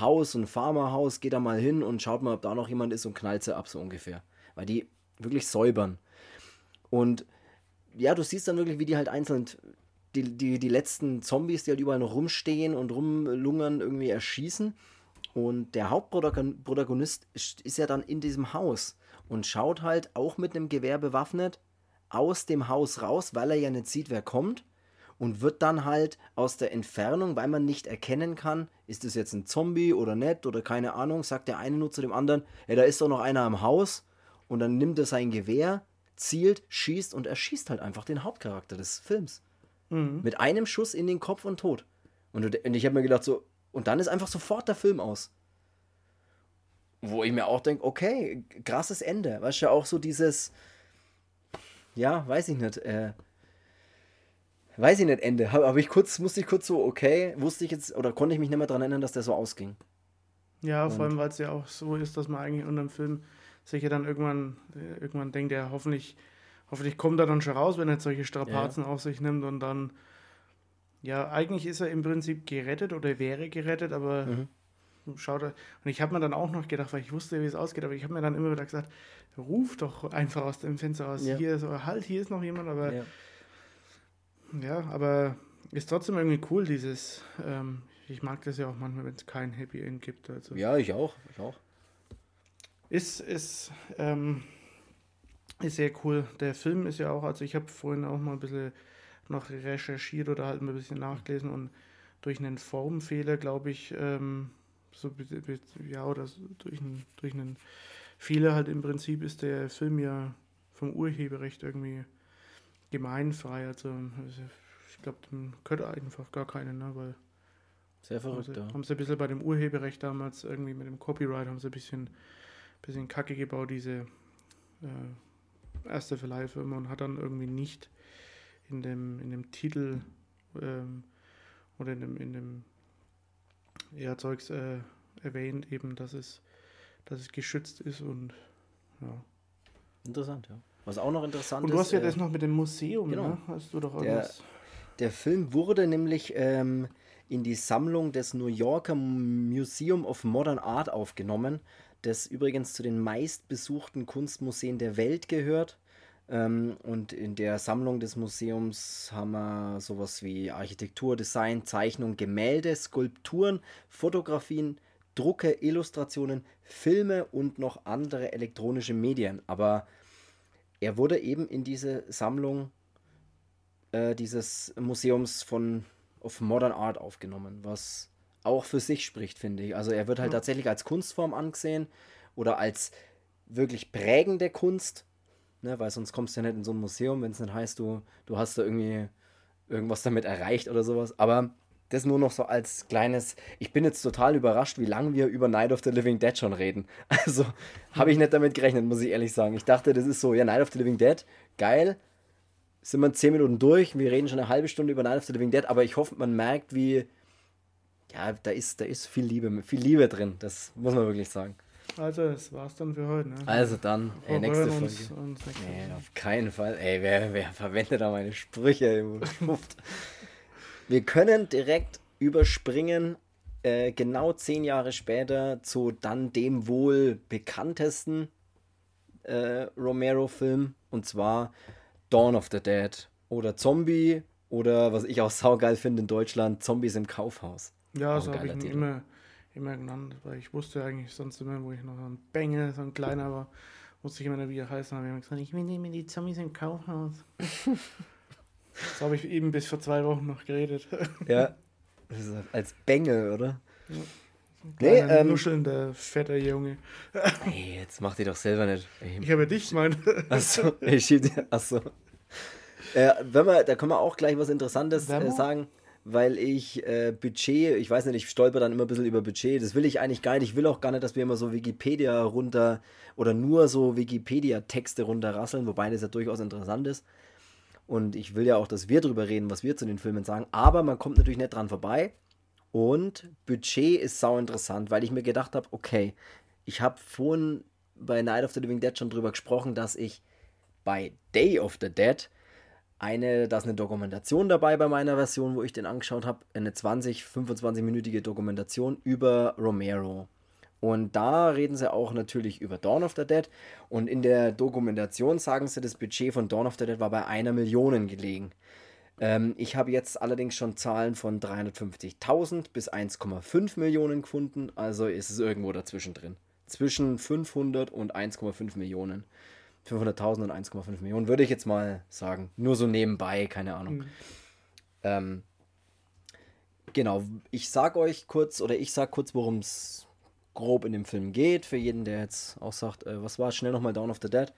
Haus, ein Farmerhaus, geht da mal hin und schaut mal, ob da noch jemand ist und knallt sie ab, so ungefähr. Weil die wirklich säubern. Und ja, du siehst dann wirklich, wie die halt einzeln die, die, die letzten Zombies, die halt überall noch rumstehen und rumlungern, irgendwie erschießen. Und der Hauptprotagonist ist ist ja dann in diesem Haus und schaut halt auch mit einem Gewehr bewaffnet aus dem Haus raus, weil er ja nicht sieht, wer kommt. Und wird dann halt aus der Entfernung, weil man nicht erkennen kann, ist es jetzt ein Zombie oder nicht oder keine Ahnung, sagt der eine nur zu dem anderen, hey, da ist doch noch einer im Haus. Und dann nimmt er sein Gewehr, zielt, schießt und erschießt halt einfach den Hauptcharakter des Films. Mit einem Schuss in den Kopf und tot. Und, und ich habe mir gedacht, so, und dann ist einfach sofort der Film aus. Wo ich mir auch denke, okay, krasses Ende. Weißt du, auch so dieses, ja, weiß ich nicht, äh, weiß ich nicht, Ende. Habe hab ich kurz, musste ich kurz so, okay, wusste ich jetzt, oder konnte ich mich nicht mehr daran erinnern, dass der so ausging. Ja, vor allem, weil es ja auch so ist, dass man eigentlich unter dem Film sich ja dann irgendwann, äh, irgendwann denkt, ja, hoffentlich, hoffentlich kommt er dann schon raus, wenn er jetzt solche Strapazen auf sich nimmt und dann, ja, eigentlich ist er im Prinzip gerettet oder wäre gerettet, aber schaut. Und ich habe mir dann auch noch gedacht, weil ich wusste, wie es ausgeht, aber ich habe mir dann immer wieder gesagt, ruf doch einfach aus dem Fenster raus. Ja. Hier so, halt, hier ist noch jemand, aber Ja. ja, aber ist trotzdem irgendwie cool, dieses, ähm, ich mag das ja auch manchmal, wenn es kein Happy End gibt. Also ja, ich auch. Ich auch. ist, ist, ähm, ist sehr cool. Der Film ist ja auch, also ich habe vorhin auch mal ein bisschen noch recherchiert oder halt mal ein bisschen nachgelesen und durch einen Formfehler, glaube ich, ähm, so, ja, oder so durch einen, durch einen Fehler halt im Prinzip ist der Film ja vom Urheberrecht irgendwie gemeinfrei. Also, also ich glaube, dem könnte einfach gar keinen, ne, weil Sehr haben verrückt, sie, ja. haben sie ein bisschen bei dem Urheberrecht damals irgendwie mit dem Copyright haben sie ein bisschen, bisschen Kacke gebaut, diese äh, erste Verleihfirma und hat dann irgendwie nicht in dem, in dem Titel ähm, oder in dem, in dem ja, Zeugs äh, erwähnt, eben, dass es, dass es geschützt ist und ja. Interessant, ja. Was auch noch interessant Und du ist. hast ja äh, das noch mit dem Museum, genau. ne? Hast du doch Der-. Der Film wurde nämlich ähm, in die Sammlung des New Yorker Museum of Modern Art aufgenommen, das übrigens zu den meistbesuchten Kunstmuseen der Welt gehört. Ähm, und in der Sammlung des Museums haben wir sowas wie Architektur, Design, Zeichnung, Gemälde, Skulpturen, Fotografien, Drucke, Illustrationen, Filme und noch andere elektronische Medien. Aber er wurde eben in diese Sammlung äh, dieses Museums von of Modern Art aufgenommen, was auch für sich spricht, finde ich. Also er wird halt Ja. tatsächlich als Kunstform angesehen oder als wirklich prägende Kunst, ne, weil sonst kommst du ja nicht in so ein Museum, wenn es nicht heißt, du, du hast da irgendwie irgendwas damit erreicht oder sowas. Aber das nur noch so als kleines. Ich bin jetzt total überrascht, wie lange wir über Night of the Living Dead schon reden. Also habe ich nicht damit gerechnet, muss ich ehrlich sagen. Ich dachte, das ist so, ja, Night of the Living Dead, geil, sind wir zehn Minuten durch. Wir reden schon eine halbe Stunde über Night of the Living Dead, aber ich hoffe, man merkt, wie. Ja, da ist, da ist viel Liebe, viel Liebe drin. Das muss man wirklich sagen. Also, das war's dann für heute. Ne? Also dann, ey, nächste Folge. uns, uns nächste Nee, Woche. auf keinen Fall. Ey, wer, wer verwendet da meine Sprüche? Wir können direkt überspringen, äh, genau zehn Jahre später, zu dann dem wohl bekanntesten äh, Romero-Film, und zwar Dawn of the Dead oder Zombie oder was ich auch saugeil finde in Deutschland, Zombies im Kaufhaus. Ja, Auch so habe ich ihn immer, immer genannt, weil ich wusste eigentlich sonst immer, wo ich noch so ein Bengel, so ein kleiner war, wusste ich immer nicht, wie er heißt. Und habe ich immer gesagt, ich will mehr die Zombies im Kaufhaus. so habe ich eben bis vor zwei Wochen noch geredet. Ja. Das ist als Bengel, oder? Nee, Nee, ähm, nuschelnder, fetter Junge. Ey, jetzt mach die doch selber nicht. Ey, Ich habe ja dich gemeint. Achso, ich schieb dir. Achso. Äh, wenn wir, da können wir auch gleich was Interessantes äh, sagen, weil ich äh, Budget, ich weiß nicht, ich stolper dann immer ein bisschen über Budget. Das will ich eigentlich gar nicht. Ich will auch gar nicht, dass wir immer so Wikipedia runter oder nur so Wikipedia-Texte runterrasseln, wobei das ja durchaus interessant ist. Und ich will ja auch, dass wir drüber reden, was wir zu den Filmen sagen. Aber man kommt natürlich nicht dran vorbei. Und Budget ist sau interessant, weil ich mir gedacht habe, okay, ich habe vorhin bei Night of the Living Dead schon drüber gesprochen, dass ich bei Day of the Dead eine, da ist eine Dokumentation dabei bei meiner Version, wo ich den angeschaut habe, eine 20, 25-minütige Dokumentation über Romero. Und da reden sie auch natürlich über Dawn of the Dead. Und in der Dokumentation sagen sie, das Budget von Dawn of the Dead war bei einer Million gelegen. Ähm, ich habe jetzt allerdings schon Zahlen von 350.000 bis 1,5 Millionen gefunden. Also ist es irgendwo dazwischen drin. Zwischen 500 und 1,5 Millionen. 500.000 und 1,5 Millionen würde ich jetzt mal sagen. Nur so nebenbei, keine Ahnung. Mhm. Ähm, genau, ich sag euch kurz oder ich sag kurz, worum es grob in dem Film geht. Für jeden, der jetzt auch sagt, äh, was war schnell nochmal Dawn of the Dead.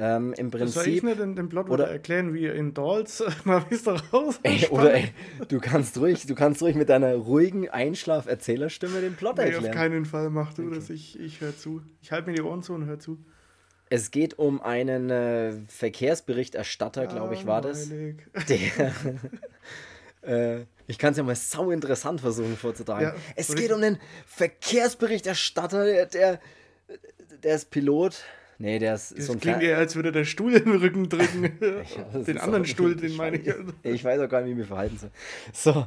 Ähm, Im Soll ich Prinzip. nicht den, den Plot oder- erklären, wie in Dolls, na, wie es da raus Ey, oder ey, du kannst ruhig, du kannst ruhig mit deiner ruhigen Einschlaf-Erzählerstimme den Plot Nee, auf erklären. keinen Fall, mach du das, ich, ich höre zu. Ich halte mir die Ohren zu und höre zu. Es geht um einen äh, Verkehrsberichterstatter, glaube ich, war das. Der, äh, ich kann es ja mal sau interessant versuchen vorzutragen. Ja, es geht um den Verkehrsberichterstatter, der, der, der ist Pilot. Nee, der ist Das so ein klingt eher, als würde der Stuhl im Rücken drücken. das den anderen Stuhl, den meine ich. Ich weiß auch gar nicht, wie ich mich verhalten soll. So.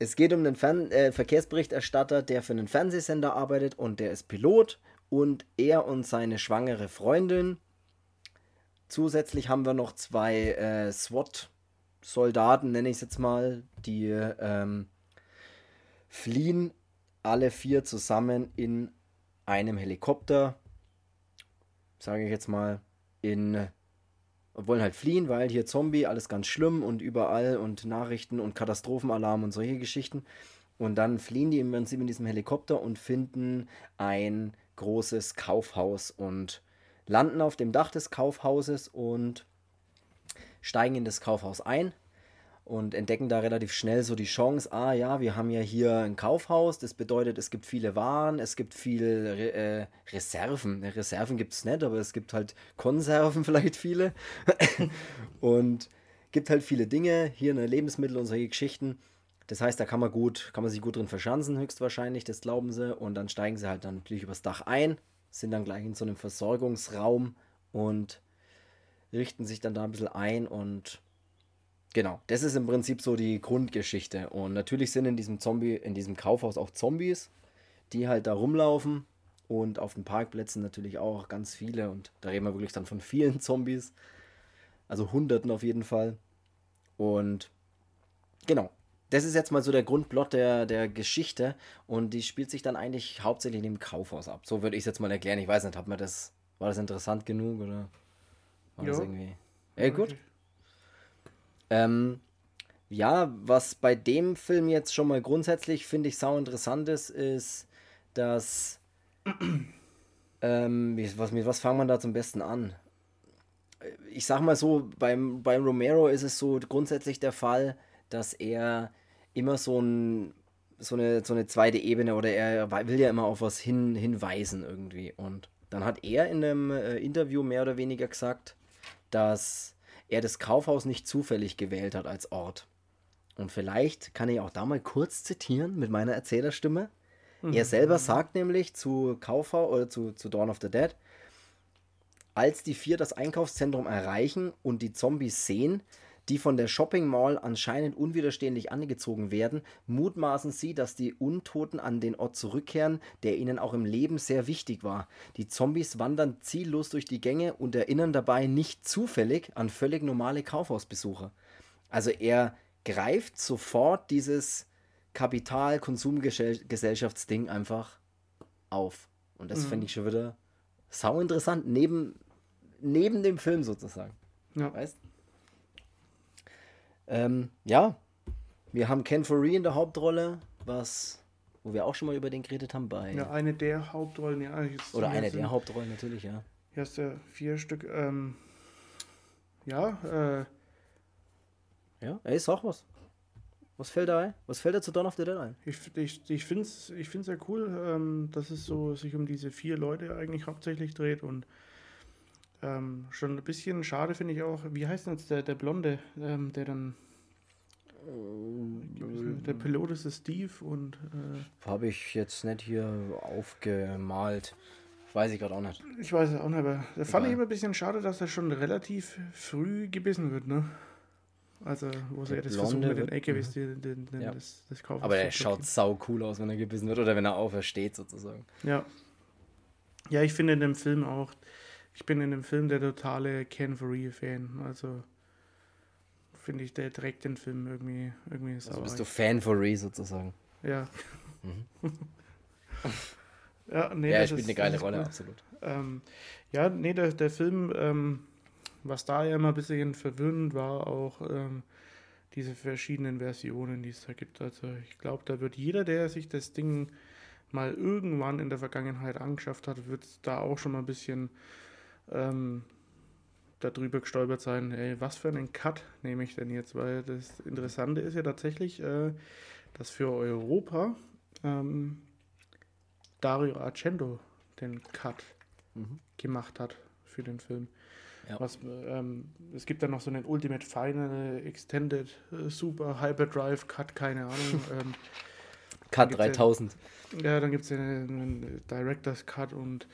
es geht um einen Fern äh, Verkehrsberichterstatter, der für einen Fernsehsender arbeitet und der ist Pilot und er und seine schwangere Freundin. Zusätzlich haben wir noch zwei äh, SWAT-Soldaten, nenne ich es jetzt mal, die ähm, fliehen alle vier zusammen in einem Helikopter, sage ich jetzt mal, in wollen halt fliehen, weil hier Zombie, alles ganz schlimm und überall und Nachrichten und Katastrophenalarm und solche Geschichten. Und dann fliehen die im Prinzip in diesem Helikopter und finden ein großes Kaufhaus und landen auf dem Dach des Kaufhauses und steigen in das Kaufhaus ein und entdecken da relativ schnell so die Chance, ah ja, wir haben ja hier ein Kaufhaus, das bedeutet, es gibt viele Waren, es gibt viele äh, Reserven. Reserven gibt es nicht, aber es gibt halt Konserven vielleicht viele. und gibt halt viele Dinge, hier eine Lebensmittel und solche Geschichten. Das heißt, da kann man gut, kann man sich gut drin verschanzen, höchstwahrscheinlich, das glauben sie. Und dann steigen sie halt dann natürlich übers Dach ein, sind dann gleich in so einem Versorgungsraum und richten sich dann da ein bisschen ein und Genau, das ist im Prinzip so die Grundgeschichte. Und natürlich sind in diesem Zombie, in diesem Kaufhaus auch Zombies, die halt da rumlaufen. Und auf den Parkplätzen natürlich auch ganz viele. Und da reden wir wirklich dann von vielen Zombies. Also Hunderten auf jeden Fall. Und genau, das ist jetzt mal so der Grundplot der, der Geschichte. Und die spielt sich dann eigentlich hauptsächlich in dem Kaufhaus ab. So würde ich es jetzt mal erklären. Ich weiß nicht, hat man das, war das interessant genug oder war ja. das irgendwie. Ja, gut. Ähm, ja, was bei dem Film jetzt schon mal grundsätzlich, finde ich, sau interessant ist, ist, dass. ähm, was, mit was fangen wir da zum besten an? Ich sag mal so, beim, beim Romero ist es so grundsätzlich der Fall, dass er immer so, ein, so, eine, so eine zweite Ebene oder er will ja immer auf was hin, hinweisen irgendwie. Und dann hat er in einem äh, Interview mehr oder weniger gesagt, dass er das Kaufhaus nicht zufällig gewählt hat als Ort. Und vielleicht kann ich auch da mal kurz zitieren mit meiner Erzählerstimme. Mhm. Er selber sagt nämlich zu Kaufhaus oder zu, zu Dawn of the Dead, als die vier das Einkaufszentrum erreichen und die Zombies sehen, die von der Shopping Mall anscheinend unwiderstehlich angezogen werden, mutmaßen sie, dass die Untoten an den Ort zurückkehren, der ihnen auch im Leben sehr wichtig war. Die Zombies wandern ziellos durch die Gänge und erinnern dabei nicht zufällig an völlig normale Kaufhausbesucher. Also er greift sofort dieses Kapital-Konsumgesellschaftsding einfach auf. Und das mhm. finde ich schon wieder sau interessant, neben, neben dem Film sozusagen. Ja. Weißt ähm, ja, wir haben Ken Foree in der Hauptrolle, was, wo wir auch schon mal über den geredet haben bei. Ja, eine der Hauptrollen, ja. Oder eine der Hauptrollen natürlich, ja. Hier hast du vier Stück. Ähm, ja, äh. Ja, ey, sag was. Was fällt da ein? Was fällt da zu Dawn of the Dead ein? Ich, ich, ich finde es ich find's sehr cool, ähm, dass es so sich um diese vier Leute eigentlich hauptsächlich dreht und ähm, schon ein bisschen schade finde ich auch, wie heißt denn jetzt der, der Blonde, ähm, der dann. Äh, der Pilot ist Steve und. Äh, Habe ich jetzt nicht hier aufgemalt. Weiß ich gerade auch nicht. Ich weiß es auch nicht, aber da fand ich immer ein bisschen schade, dass er schon relativ früh gebissen wird, ne? Also, wo sie ja das versuchen mit den LKWs, die, die, die, ja. das, das kaufen. Aber er schaut sau cool aus, wenn er gebissen wird oder wenn er aufersteht, sozusagen. Ja. Ja, ich finde in dem Film auch, ich bin in dem Film der totale Ken Foree-Fan. Also finde ich, der trägt den Film irgendwie, irgendwie Also bist du Fan Foree sozusagen. Ja. Mhm. ja, nee, ja, spielt eine geile Rolle, cool. absolut. Ähm, ja, nee, der, der Film, ähm, was da ja immer ein bisschen verwirrend war, auch ähm, diese verschiedenen Versionen, die es da gibt. Also ich glaube, da wird jeder, der sich das Ding mal irgendwann in der Vergangenheit angeschafft hat, wird da auch schon mal ein bisschen ähm, darüber gestolpert sein, ey, was für einen Cut nehme ich denn jetzt? Weil das Interessante ist ja tatsächlich, äh, dass für Europa ähm, Dario Argento den Cut mhm. gemacht hat für den Film. Ja. Was, ähm, es gibt dann noch so einen Ultimate Final Extended äh, Super Hyperdrive Cut, keine Ahnung. ähm, Cut 3000. Ja, ja, dann gibt es einen, einen Director's Cut und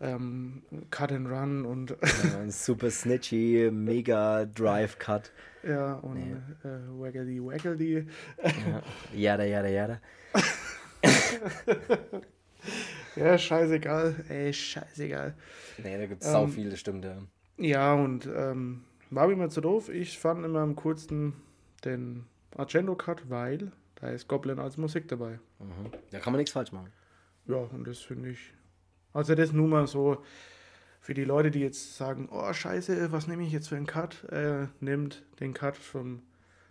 ähm, Cut and Run und. ja, super snitchy, mega Drive Cut. Ja, und nee. äh, Waggedy Waggedy. Ja, jada, jada, jada. ja, scheißegal. Ey, scheißegal. Nee, da gibt es ähm, sau viele, stimmt, ja. Ja, und ähm, war mir immer zu doof. Ich fand immer am coolsten den Argento Cut, weil da ist Goblin als Musik dabei. Mhm. Da kann man nichts falsch machen. Ja, und das finde ich. Also, das nur mal so für die Leute, die jetzt sagen: Oh, Scheiße, was nehme ich jetzt für einen Cut? Äh, nimmt den Cut von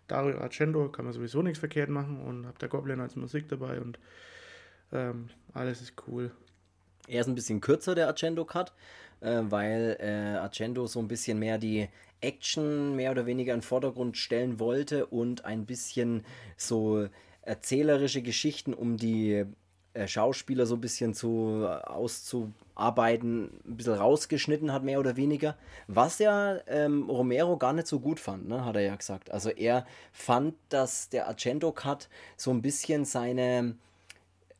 Dario Argento, kann man sowieso nichts verkehrt machen und habt der Goblin als Musik dabei und ähm, alles ist cool. Er ist ein bisschen kürzer, der Argento-Cut, äh, weil äh, Argento so ein bisschen mehr die Action mehr oder weniger in den Vordergrund stellen wollte und ein bisschen so erzählerische Geschichten, um die Schauspieler so ein bisschen zu äh, auszuarbeiten, ein bisschen rausgeschnitten hat, mehr oder weniger. Was ja ähm, Romero gar nicht so gut fand, ne, hat er ja gesagt. Also er fand, dass der Argento-Cut so ein bisschen seine,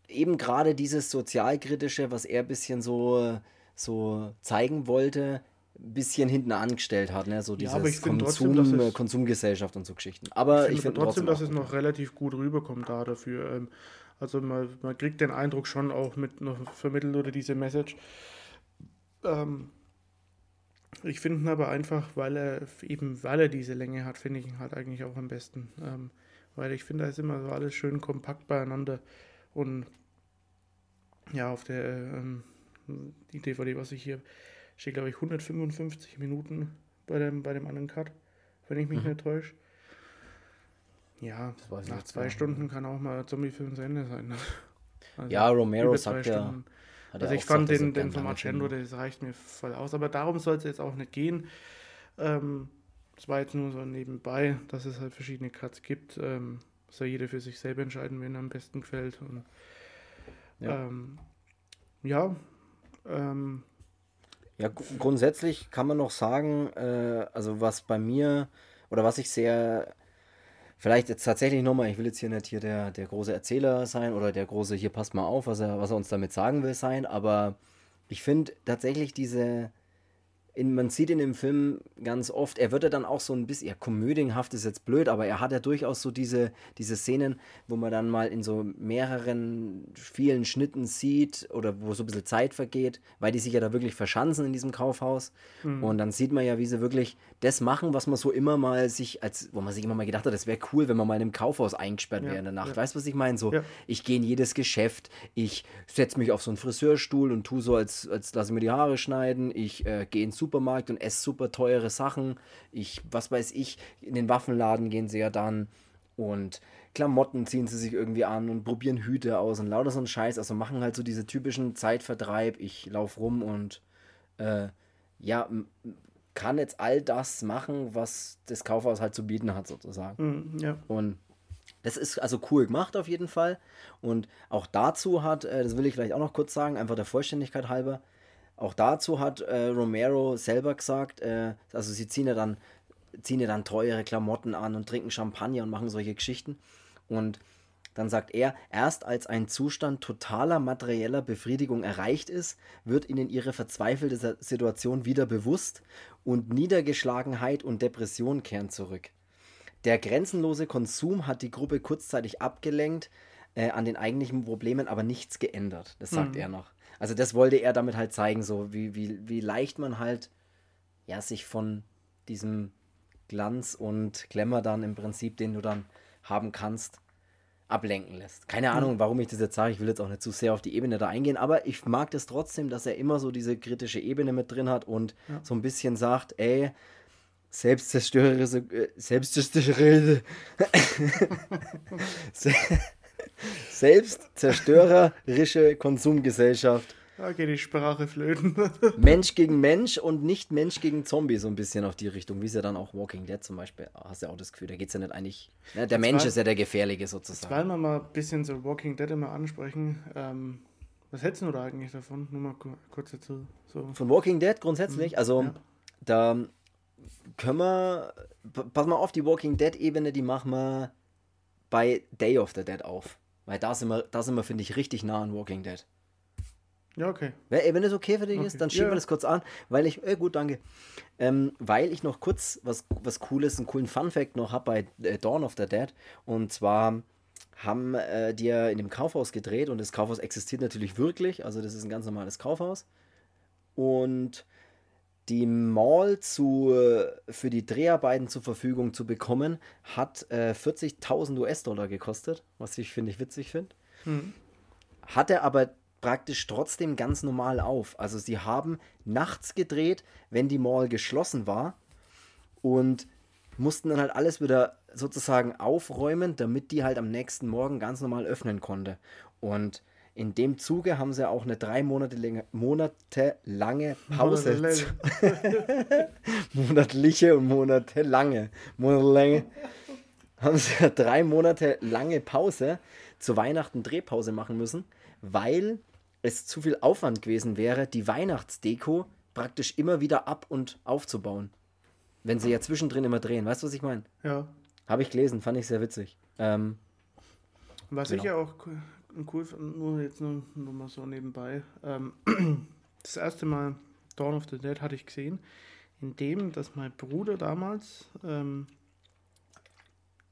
eben gerade dieses sozialkritische, was er ein bisschen so, so zeigen wollte, ein bisschen hinten angestellt hat, ne? so dieses ja, Konsum, trotzdem, es, Konsumgesellschaft und so Geschichten. Aber ich finde find trotzdem, dass es noch relativ gut rüberkommt da dafür. Ähm, also man, man kriegt den Eindruck schon auch mit noch vermittelt oder diese Message. Ähm, ich finde ihn aber einfach, weil er eben, weil er diese Länge hat, finde ich ihn halt eigentlich auch am besten. Ähm, weil ich finde, da ist immer so alles schön kompakt beieinander. Und ja, auf der ähm, die DVD, was ich hier steht, glaube ich, 155 Minuten bei dem, bei dem anderen Cut, wenn ich mich mhm. nicht täusche. Ja, nach zwei. Stunden kann auch mal Zombie-Film zu Ende sein. Ne? Also ja, Romero sagt ja. Also ich fand den, den von Marcendo, das reicht mir voll aus. Aber darum soll es jetzt auch nicht gehen. Ähm, das war jetzt nur so nebenbei, dass es halt verschiedene Cuts gibt. Ähm, soll jeder für sich selber entscheiden, wen er am besten gefällt. Und, ja, ähm, ja ähm, ja, grundsätzlich kann man noch sagen, äh, also was bei mir oder was ich sehr, vielleicht jetzt tatsächlich nochmal, ich will jetzt hier nicht hier der, der große Erzähler sein oder der große, hier passt mal auf, was er, was er uns damit sagen will sein, aber ich finde tatsächlich diese, in, man sieht in dem Film ganz oft, er wird ja dann auch so ein bisschen, ja, komödienhaft ist jetzt blöd, aber er hat ja durchaus so diese, diese Szenen, wo man dann mal in so mehreren, vielen Schnitten sieht oder wo so ein bisschen Zeit vergeht, weil die sich ja da wirklich verschanzen in diesem Kaufhaus. Mhm. Und dann sieht man ja, wie sie wirklich das machen, was man so immer mal sich, als, wo man sich immer mal gedacht hat, das wäre cool, wenn man mal in einem Kaufhaus eingesperrt ja, wäre in der Nacht. Ja. Weißt du, was ich meine? So, ja. ich gehe in jedes Geschäft, ich setze mich auf so einen Friseurstuhl und tu so, als, als lasse ich mir die Haare schneiden, ich äh, gehe ins Supermarkt und esse super teure Sachen. Ich, was weiß ich, in den Waffenladen gehen sie ja dann und Klamotten ziehen sie sich irgendwie an und probieren Hüte aus und lauter so ein Scheiß. Also machen halt so diese typischen Zeitvertreib. Ich laufe rum und äh, ja, kann jetzt all das machen, was das Kaufhaus halt zu bieten hat, sozusagen. Mm, ja. Und das ist also cool gemacht auf jeden Fall. Und auch dazu hat, äh, das will ich vielleicht auch noch kurz sagen, einfach der Vollständigkeit halber, auch dazu hat äh, Romero selber gesagt, äh, also sie ziehen ja dann ziehen ja dann teure Klamotten an und trinken Champagner und machen solche Geschichten. Und dann sagt er, erst als ein Zustand totaler materieller Befriedigung erreicht ist, wird ihnen ihre verzweifelte Situation wieder bewusst und Niedergeschlagenheit und Depression kehren zurück. Der grenzenlose Konsum hat die Gruppe kurzzeitig abgelenkt, äh, an den eigentlichen Problemen aber nichts geändert. Das sagt mhm. er noch. Also das wollte er damit halt zeigen, so wie, wie, wie leicht man halt ja sich von diesem Glanz und Glamour dann im Prinzip, den du dann haben kannst, ablenken lässt. Keine Ahnung, hm. warum ich das jetzt sage. Ich will jetzt auch nicht zu sehr auf die Ebene da eingehen, aber ich mag das trotzdem, dass er immer so diese kritische Ebene mit drin hat und ja. so ein bisschen sagt, ey, selbstzerstörerische, äh, selbstzerstörerische, selbstzerstörerische Konsumgesellschaft da geht die Sprache flöten. Mensch gegen Mensch und nicht Mensch gegen Zombie, so ein bisschen auf die Richtung, wie es ja dann auch Walking Dead zum Beispiel, hast du ja auch das Gefühl, da geht es ja nicht eigentlich. Ne, der Mensch war, ist ja der Gefährliche sozusagen. Weil wir mal ein bisschen so Walking Dead immer ansprechen, ähm, was hättest du da eigentlich davon? Nur mal kurz dazu. So. Von Walking Dead grundsätzlich, mhm, also ja. da können wir, pass mal auf, die Walking Dead-Ebene, die machen wir bei Day of the Dead auf. Weil da sind wir, da sind wir, finde ich, richtig nah an Walking Dead. Ja, okay. Wenn es okay für dich Okay. ist, dann schieben Ja. wir das kurz an, weil ich, äh, gut, danke. Ähm, weil ich noch kurz was, was Cooles, einen coolen Fun-Fact noch habe bei äh, Dawn of the Dead. Und zwar haben äh, die ja in dem Kaufhaus gedreht und das Kaufhaus existiert natürlich wirklich. Also, das ist ein ganz normales Kaufhaus. Und die Mall zu, äh, für die Dreharbeiten zur Verfügung zu bekommen, hat äh, 40.000 US-Dollar gekostet, was ich finde ich witzig finde Mhm. hatte aber praktisch trotzdem ganz normal auf. Also sie haben nachts gedreht, wenn die Mall geschlossen war und mussten dann halt alles wieder sozusagen aufräumen, damit die halt am nächsten Morgen ganz normal öffnen konnte. Und in dem Zuge haben sie auch eine drei Monate, lange Pause. monatliche und monatelange. Monatelange. Haben sie drei Monate lange Pause zu Weihnachten Drehpause machen müssen, weil es zu viel Aufwand gewesen wäre, die Weihnachtsdeko praktisch immer wieder ab und aufzubauen. Wenn sie ja zwischendrin immer drehen. Weißt du, was ich meine? Ja. Habe ich gelesen, fand ich sehr witzig. Ähm, Was Genau. ich ja auch cool, cool nur jetzt nur, nur mal so nebenbei. Ähm, das erste Mal Dawn of the Dead hatte ich gesehen, in dem, dass mein Bruder damals, ähm,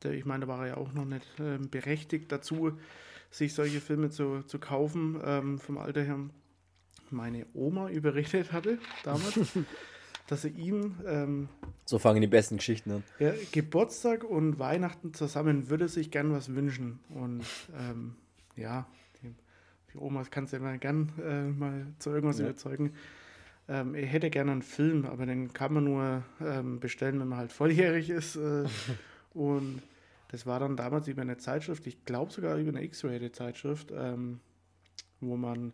der, ich meine, da war er ja auch noch nicht ähm, berechtigt dazu, sich solche Filme zu, zu kaufen, ähm, vom Alter her, meine Oma überredet hatte damals, dass er ihm ähm, so fangen die besten Geschichten an. ja, Geburtstag und Weihnachten zusammen würde sich gern was wünschen. Und ähm, ja, die, Omas kannst du mal gern äh, mal zu irgendwas Ja. überzeugen. Ähm, er hätte gerne einen Film, aber den kann man nur ähm, bestellen, wenn man halt volljährig ist. Äh, und das war dann damals über eine Zeitschrift, ich glaube sogar über eine X-Rated-Zeitschrift, ähm, wo man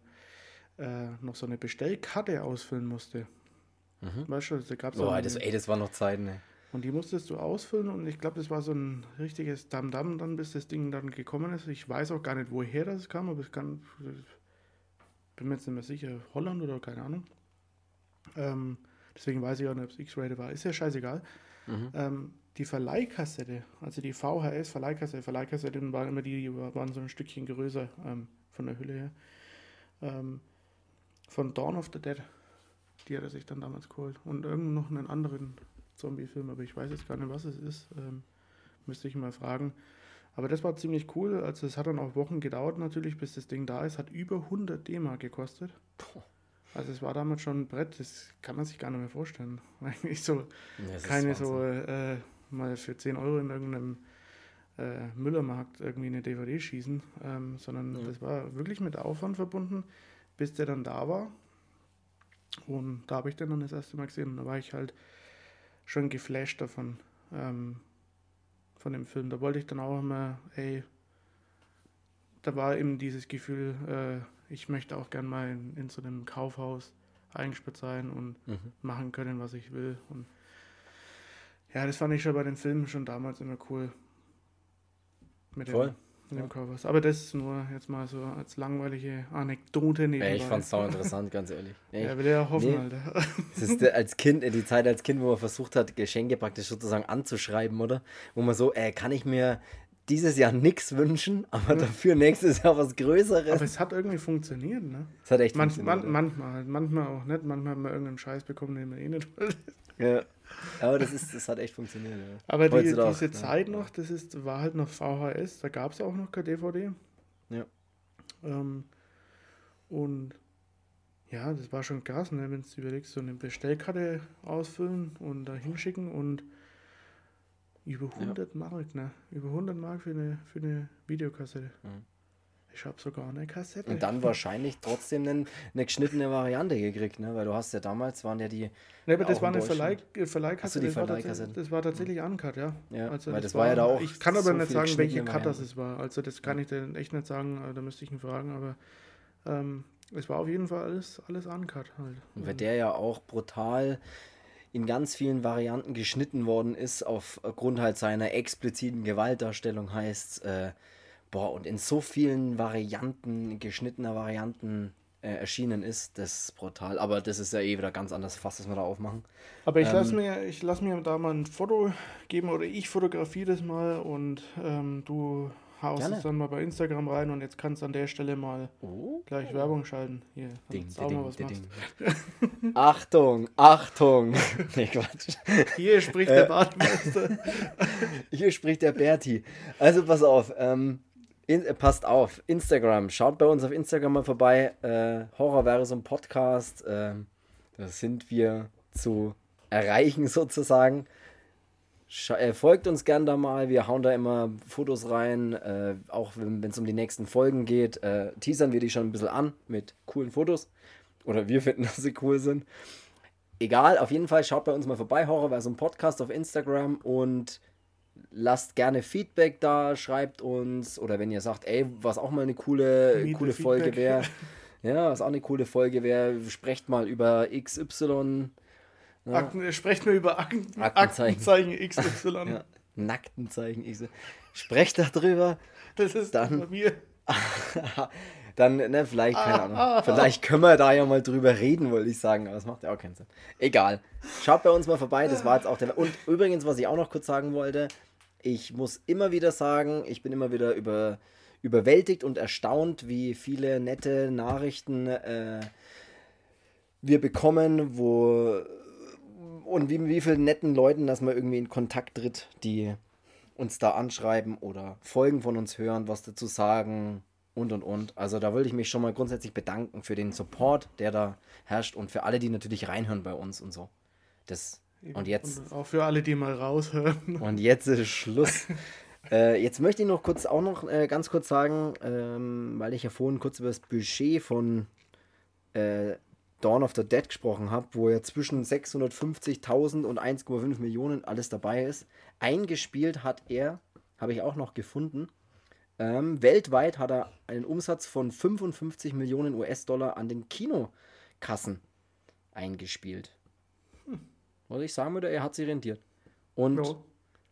äh, noch so eine Bestellkarte ausfüllen musste. Mhm. Weißt du, da gab es Boah, das, ey, das war noch Zeiten, ey. Und die musstest du ausfüllen und ich glaube, das war so ein richtiges Damm-Damm dann, bis das Ding dann gekommen ist. Ich weiß auch gar nicht, woher das kam, aber es kann, bin mir jetzt nicht mehr sicher, Holland oder keine Ahnung. Ähm, deswegen weiß ich auch nicht, ob es X-Rated war. Ist ja scheißegal. Mhm. Ähm, die Verleihkassette, also die VHS-Verleihkassette, Verleihkassetten waren immer die, die waren so ein Stückchen größer ähm, von der Hülle her. Ähm, von Dawn of the Dead, die hat er sich dann damals geholt. Und irgend noch einen anderen Zombie-Film, aber ich weiß jetzt gar nicht, was es ist. Ähm, müsste ich mal fragen. Aber das war ziemlich cool. Also es hat dann auch Wochen gedauert natürlich, bis das Ding da ist. Hat über 100 D-Mark gekostet. Also es war damals schon ein Brett, das kann man sich gar nicht mehr vorstellen. Eigentlich so Ja, keine so äh, mal für 10 Euro in irgendeinem äh, Müllermarkt irgendwie eine DVD schießen, ähm, sondern Mhm. das war wirklich mit Aufwand verbunden, bis der dann da war. Und da habe ich den dann das erste Mal gesehen und da war ich halt schon geflasht davon, ähm, von dem Film. Da wollte ich dann auch immer, ey, da war eben dieses Gefühl, äh, ich möchte auch gern mal in, in so einem Kaufhaus eingesperrt sein und Mhm. machen können, was ich will. Und ja, das fand ich schon bei den Filmen schon damals immer cool. Mit dem, Mit dem. Covers. Aber das ist nur jetzt mal so als langweilige Anekdote nebenbei. Ey, ich fand's sau interessant, ganz ehrlich. Ey, Ja, will ja hoffen, Nee. Alter. Das ist als Kind, äh, die Zeit als Kind, wo man versucht hat, Geschenke praktisch sozusagen anzuschreiben, oder? Wo man so, äh, kann ich mir dieses Jahr nichts wünschen, aber dafür nächstes Jahr was Größeres. Aber es hat irgendwie funktioniert, ne? Das hat echt Manch, funktioniert, man, manchmal halt, manchmal auch nicht. Manchmal haben wir irgendeinen Scheiß bekommen, den man eh nicht wollte. ja. ja. Aber das, ist, das hat echt funktioniert. Ja. Aber die, diese ne? Zeit noch, das ist, war halt noch VHS, da gab es auch noch keine DVD. Ja. Ähm, und ja, das war schon krass, ne, wenn du überlegst, so eine Bestellkarte ausfüllen und da hinschicken und über 100 Mark, ne? Über 100 Mark für eine, für eine Videokassette. Mhm. Ich habe sogar eine Kassette. Und dann wahrscheinlich trotzdem einen, eine geschnittene Variante gekriegt, ne? Weil du hast ja damals, waren ja die, Ne, aber das war in eine Verleih, äh, Verleihkassette. So, die das, war das war tatsächlich uncut, ja. ja, Also weil das war ja da auch Ich kann aber so nicht sagen, welche Cut das es war. Also das kann ich dir echt nicht sagen, äh, da müsste ich ihn fragen, aber ähm, es war auf jeden Fall alles, alles uncut halt. Und weil der ja auch brutal in ganz vielen Varianten geschnitten worden ist, aufgrund halt seiner expliziten Gewaltdarstellung heißt äh, boah, und in so vielen Varianten, geschnittener Varianten äh, erschienen ist, das ist brutal. Aber das ist ja eh wieder ganz anders Fass, das wir da aufmachen. Aber ich Ähm, lasse mir, lass mir da mal ein Foto geben oder ich fotografiere das mal und ähm, du haust es dann mal bei Instagram rein und jetzt kannst du an der Stelle mal Oh. gleich Werbung schalten. Hier, Ding, du auch mal was ding, machst. ding. Achtung, Achtung. nee, Quatsch. Hier spricht Äh. der Bademeister. Hier spricht der Berti. Also pass auf, ähm, in, äh, passt auf, Instagram, schaut bei uns auf Instagram mal vorbei, äh, Horrorversum Podcast, ähm, da sind wir zu erreichen sozusagen. Äh, folgt uns gern da mal, wir hauen da immer Fotos rein, äh, auch wenn es um die nächsten Folgen geht, äh, teasern wir die schon ein bisschen an mit coolen Fotos. Oder wir finden, dass sie cool sind. Egal, auf jeden Fall schaut bei uns mal vorbei, Horrorversum Podcast auf Instagram und lasst gerne Feedback da, schreibt uns. Oder wenn ihr sagt, ey, was auch mal eine coole, Miete coole Folge wäre, ja, was auch eine coole Folge wäre, sprecht mal über XY, ja, Akten, sprecht mir über Akten, Aktenzeichen. Aktenzeichen XY. ja, nackten Zeichen, XY. sprecht darüber, Das ist Dann- bei mir. dann, ne, vielleicht, keine Ahnung, Ah. vielleicht können wir da ja mal drüber reden, wollte ich sagen, aber das macht ja auch keinen Sinn. Egal, schaut bei uns mal vorbei, das war jetzt auch der, und übrigens, was ich auch noch kurz sagen wollte, ich muss immer wieder sagen, ich bin immer wieder über, überwältigt und erstaunt, wie viele nette Nachrichten äh, wir bekommen, wo und wie, wie vielen netten Leuten, dass man irgendwie in Kontakt tritt, die uns da anschreiben oder Folgen von uns hören, was dazu sagen und und und. Also da wollte ich mich schon mal grundsätzlich bedanken für den Support, der da herrscht und für alle, die natürlich reinhören bei uns und so. Das und jetzt Und auch für alle, die mal raushören. und jetzt ist Schluss. äh, jetzt möchte ich noch kurz auch noch äh, ganz kurz sagen, ähm, weil ich ja vorhin kurz über das Budget von äh, Dawn of the Dead gesprochen habe, wo ja zwischen 650.000 und 1,5 Millionen alles dabei ist. Eingespielt hat er, habe ich auch noch gefunden, ähm, weltweit hat er einen Umsatz von 55 Millionen US-Dollar an den Kinokassen eingespielt. Was ich sagen würde, er hat sich rentiert. Und Ja.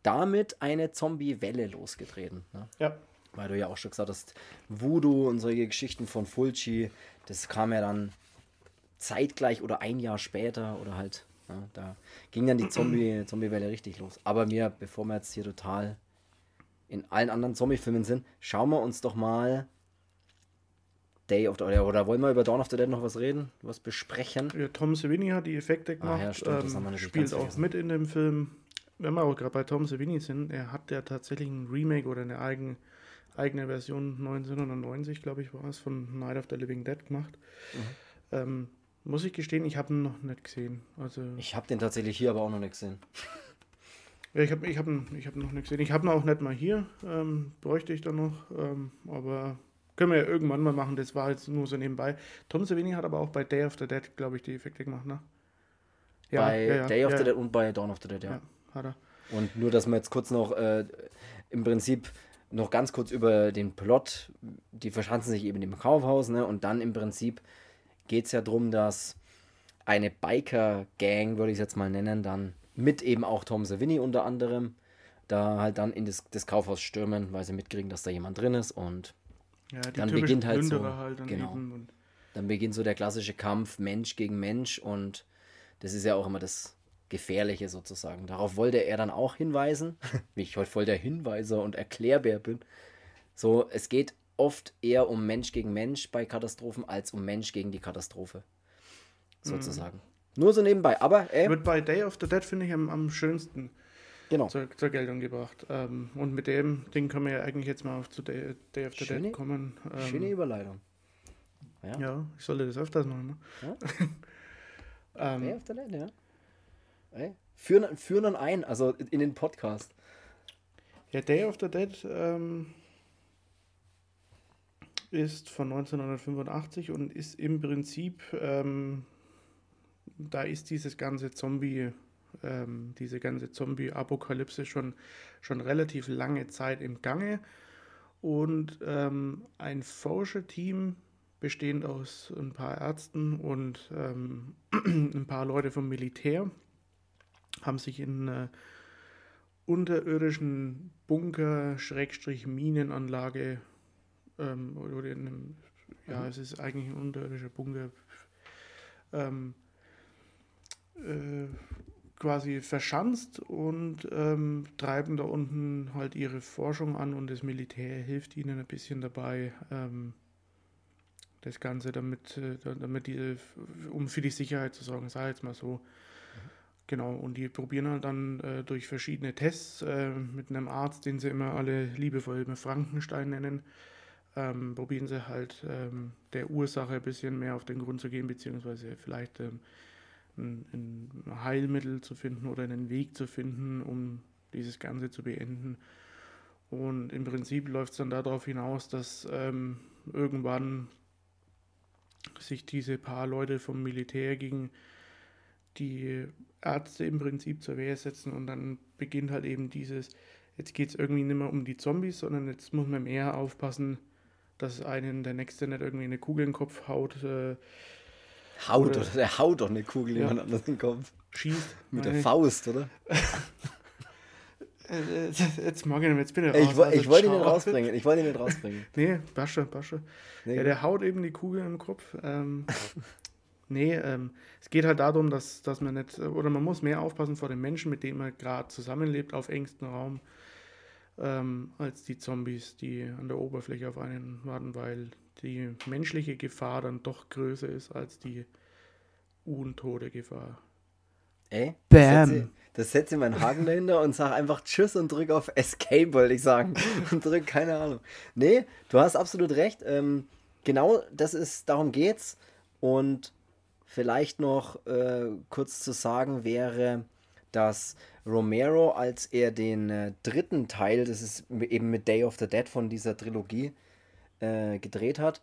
damit eine Zombie-Welle losgetreten. Ne? ja. Weil du ja auch schon gesagt hast, Voodoo und solche Geschichten von Fulci, das kam ja dann zeitgleich oder ein Jahr später oder halt, ja, da ging dann die Zombie- Zombie-Welle richtig los. Aber mir, bevor wir jetzt hier total in allen anderen Zombie-Filmen sind, schauen wir uns doch mal Day of the oder, oder wollen wir über Dawn of the Dead noch was reden, was besprechen? Ja, Tom Savini hat die Effekte Ah, gemacht, ja, stimmt, das ähm, haben wir spielt auch mit in dem Film. Wenn wir auch gerade bei Tom Savini sind, er hat ja tatsächlich ein Remake oder eine eigen, eigene Version 1990, glaube ich, war es, von Night of the Living Dead gemacht. Mhm. Ähm, muss ich gestehen, ich habe ihn noch nicht gesehen. Also, Ich habe den tatsächlich hier aber auch noch nicht gesehen. ja, ich habe ich hab ihn, ich hab ihn noch nicht gesehen. Ich habe ihn auch nicht mal hier, ähm, bräuchte ich dann noch, ähm, aber können wir ja irgendwann mal machen. Das war jetzt nur so nebenbei. Tom Savini hat aber auch bei Day of the Dead, glaube ich, die Effekte gemacht, ne? bei Day of ja, the Dead und bei Dawn of the Dead, ja. Ja, hat er. Und nur, dass wir jetzt kurz noch äh, im Prinzip noch ganz kurz über den Plot, die verschanzen sich eben im Kaufhaus, ne? Und dann im Prinzip geht es ja darum, dass eine Biker-Gang, würde ich es jetzt mal nennen, dann mit eben auch Tom Savini unter anderem, da halt dann in das, das Kaufhaus stürmen, weil sie mitkriegen, dass da jemand drin ist und Ja, Dann beginnt halt so, Plünderer halt dann genau. dann beginnt so der klassische Kampf Mensch gegen Mensch und das ist ja auch immer das Gefährliche sozusagen. Darauf wollte er dann auch hinweisen, wie ich heute voll der Hinweiser und Erklärbär bin. So, es geht oft eher um Mensch gegen Mensch bei Katastrophen als um Mensch gegen die Katastrophe. Sozusagen. Nur so nebenbei, aber ey, wird bei Day of the Dead, finde ich, am, am schönsten genau. zur, zur Geltung gebracht. Ähm, und mit dem Ding können wir ja eigentlich jetzt mal auf zu Day, Day of the Schöne- Dead kommen. Ähm, Schöne Überleitung. Ja. Ja, ich sollte das öfters machen. Ne? Ja. ähm, Day of the Dead, ja. Ey, führen, führen dann ein, also in den Podcast. Ja, Day of the Dead ähm, ist von 1985 und ist im Prinzip, ähm, da ist dieses ganze Zombie, ähm, diese ganze Zombie-Apokalypse schon, schon relativ lange Zeit im Gange. Und ähm, ein Forscherteam bestehend aus ein paar Ärzten und ähm, ein paar Leute vom Militär haben sich in äh, unterirdischen Bunker, Schrägstrich Minenanlage, ähm, oder in einem, ja, es ist eigentlich ein unterirdischer Bunker, ähm, äh, quasi verschanzt und ähm, treiben da unten halt ihre Forschung an und das Militär hilft ihnen ein bisschen dabei, ähm, das Ganze damit, äh, damit die, um für die Sicherheit zu sorgen, ich jetzt mal so. Genau, und die probieren halt dann äh, durch verschiedene Tests äh, mit einem Arzt, den sie immer alle liebevoll immer Frankenstein nennen, ähm, probieren sie halt ähm, der Ursache ein bisschen mehr auf den Grund zu gehen, beziehungsweise vielleicht ähm, ein, ein, Heilmittel zu finden oder einen Weg zu finden, um dieses Ganze zu beenden. Und im Prinzip läuft es dann darauf hinaus, dass ähm, irgendwann sich diese paar Leute vom Militär gegen die Ärzte im Prinzip zur Wehr setzen und dann beginnt halt eben dieses, jetzt geht es irgendwie nicht mehr um die Zombies, sondern jetzt muss man mehr aufpassen, dass einen der Nächste nicht irgendwie eine Kugel in den Kopf haut. Äh, haut, oder, oder der haut doch eine Kugel ja, jemand anders in den Kopf. Schießt. Mit der Faust, oder? Äh, jetzt mag ich nicht, jetzt bin ich raus. Ich, also ich wollte ihn nicht rausbringen, ich wollte ihn nicht rausbringen. nee, Basche, Basche. Nee, ja, der haut eben die Kugel im Kopf. Ähm, Nee, ähm, es geht halt darum, dass, dass man nicht, oder man muss mehr aufpassen vor den Menschen, mit denen man gerade zusammenlebt auf engstem Raum, ähm, als die Zombies, die an der Oberfläche auf einen warten, weil die menschliche Gefahr dann doch größer ist als die untote Gefahr. Ey, Bam! Das setze ich meinen Haken dahinter und sage einfach Tschüss und drück auf Escape, wollte ich sagen. Und drück, keine Ahnung. Nee, du hast absolut recht. Ähm, genau das ist, darum geht's. Und vielleicht noch äh, kurz zu sagen wäre, dass Romero, als er den äh, dritten Teil, das ist eben mit Day of the Dead von dieser Trilogie, äh, gedreht hat,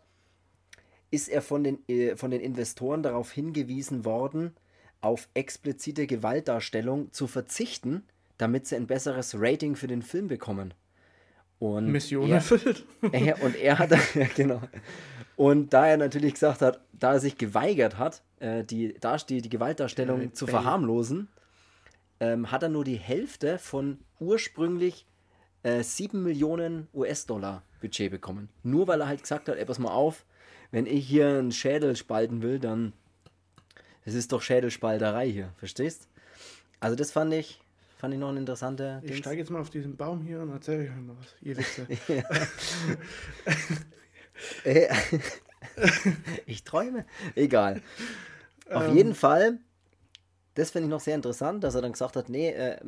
ist er von den, äh, von den Investoren darauf hingewiesen worden, auf explizite Gewaltdarstellung zu verzichten, damit sie ein besseres Rating für den Film bekommen. Und Mission erfüllt. Er, und er hat, ja, genau. Und da er natürlich gesagt hat, da er sich geweigert hat, äh, die, die, die Gewaltdarstellung zu verharmlosen, ähm, hat er nur die Hälfte von ursprünglich äh, 7 Millionen US-Dollar Budget bekommen. Nur weil er halt gesagt hat, ey, pass mal auf, wenn ich hier einen Schädel spalten will, dann es ist doch Schädelspalterei hier, verstehst? Also das fand ich, fand ich noch ein interessanter. Ich steige jetzt mal auf diesen Baum hier und erzähle euch mal was, ihr Witze. ich träume. Egal. Auf ähm, jeden Fall, das finde ich noch sehr interessant, dass er dann gesagt hat, nee, äh,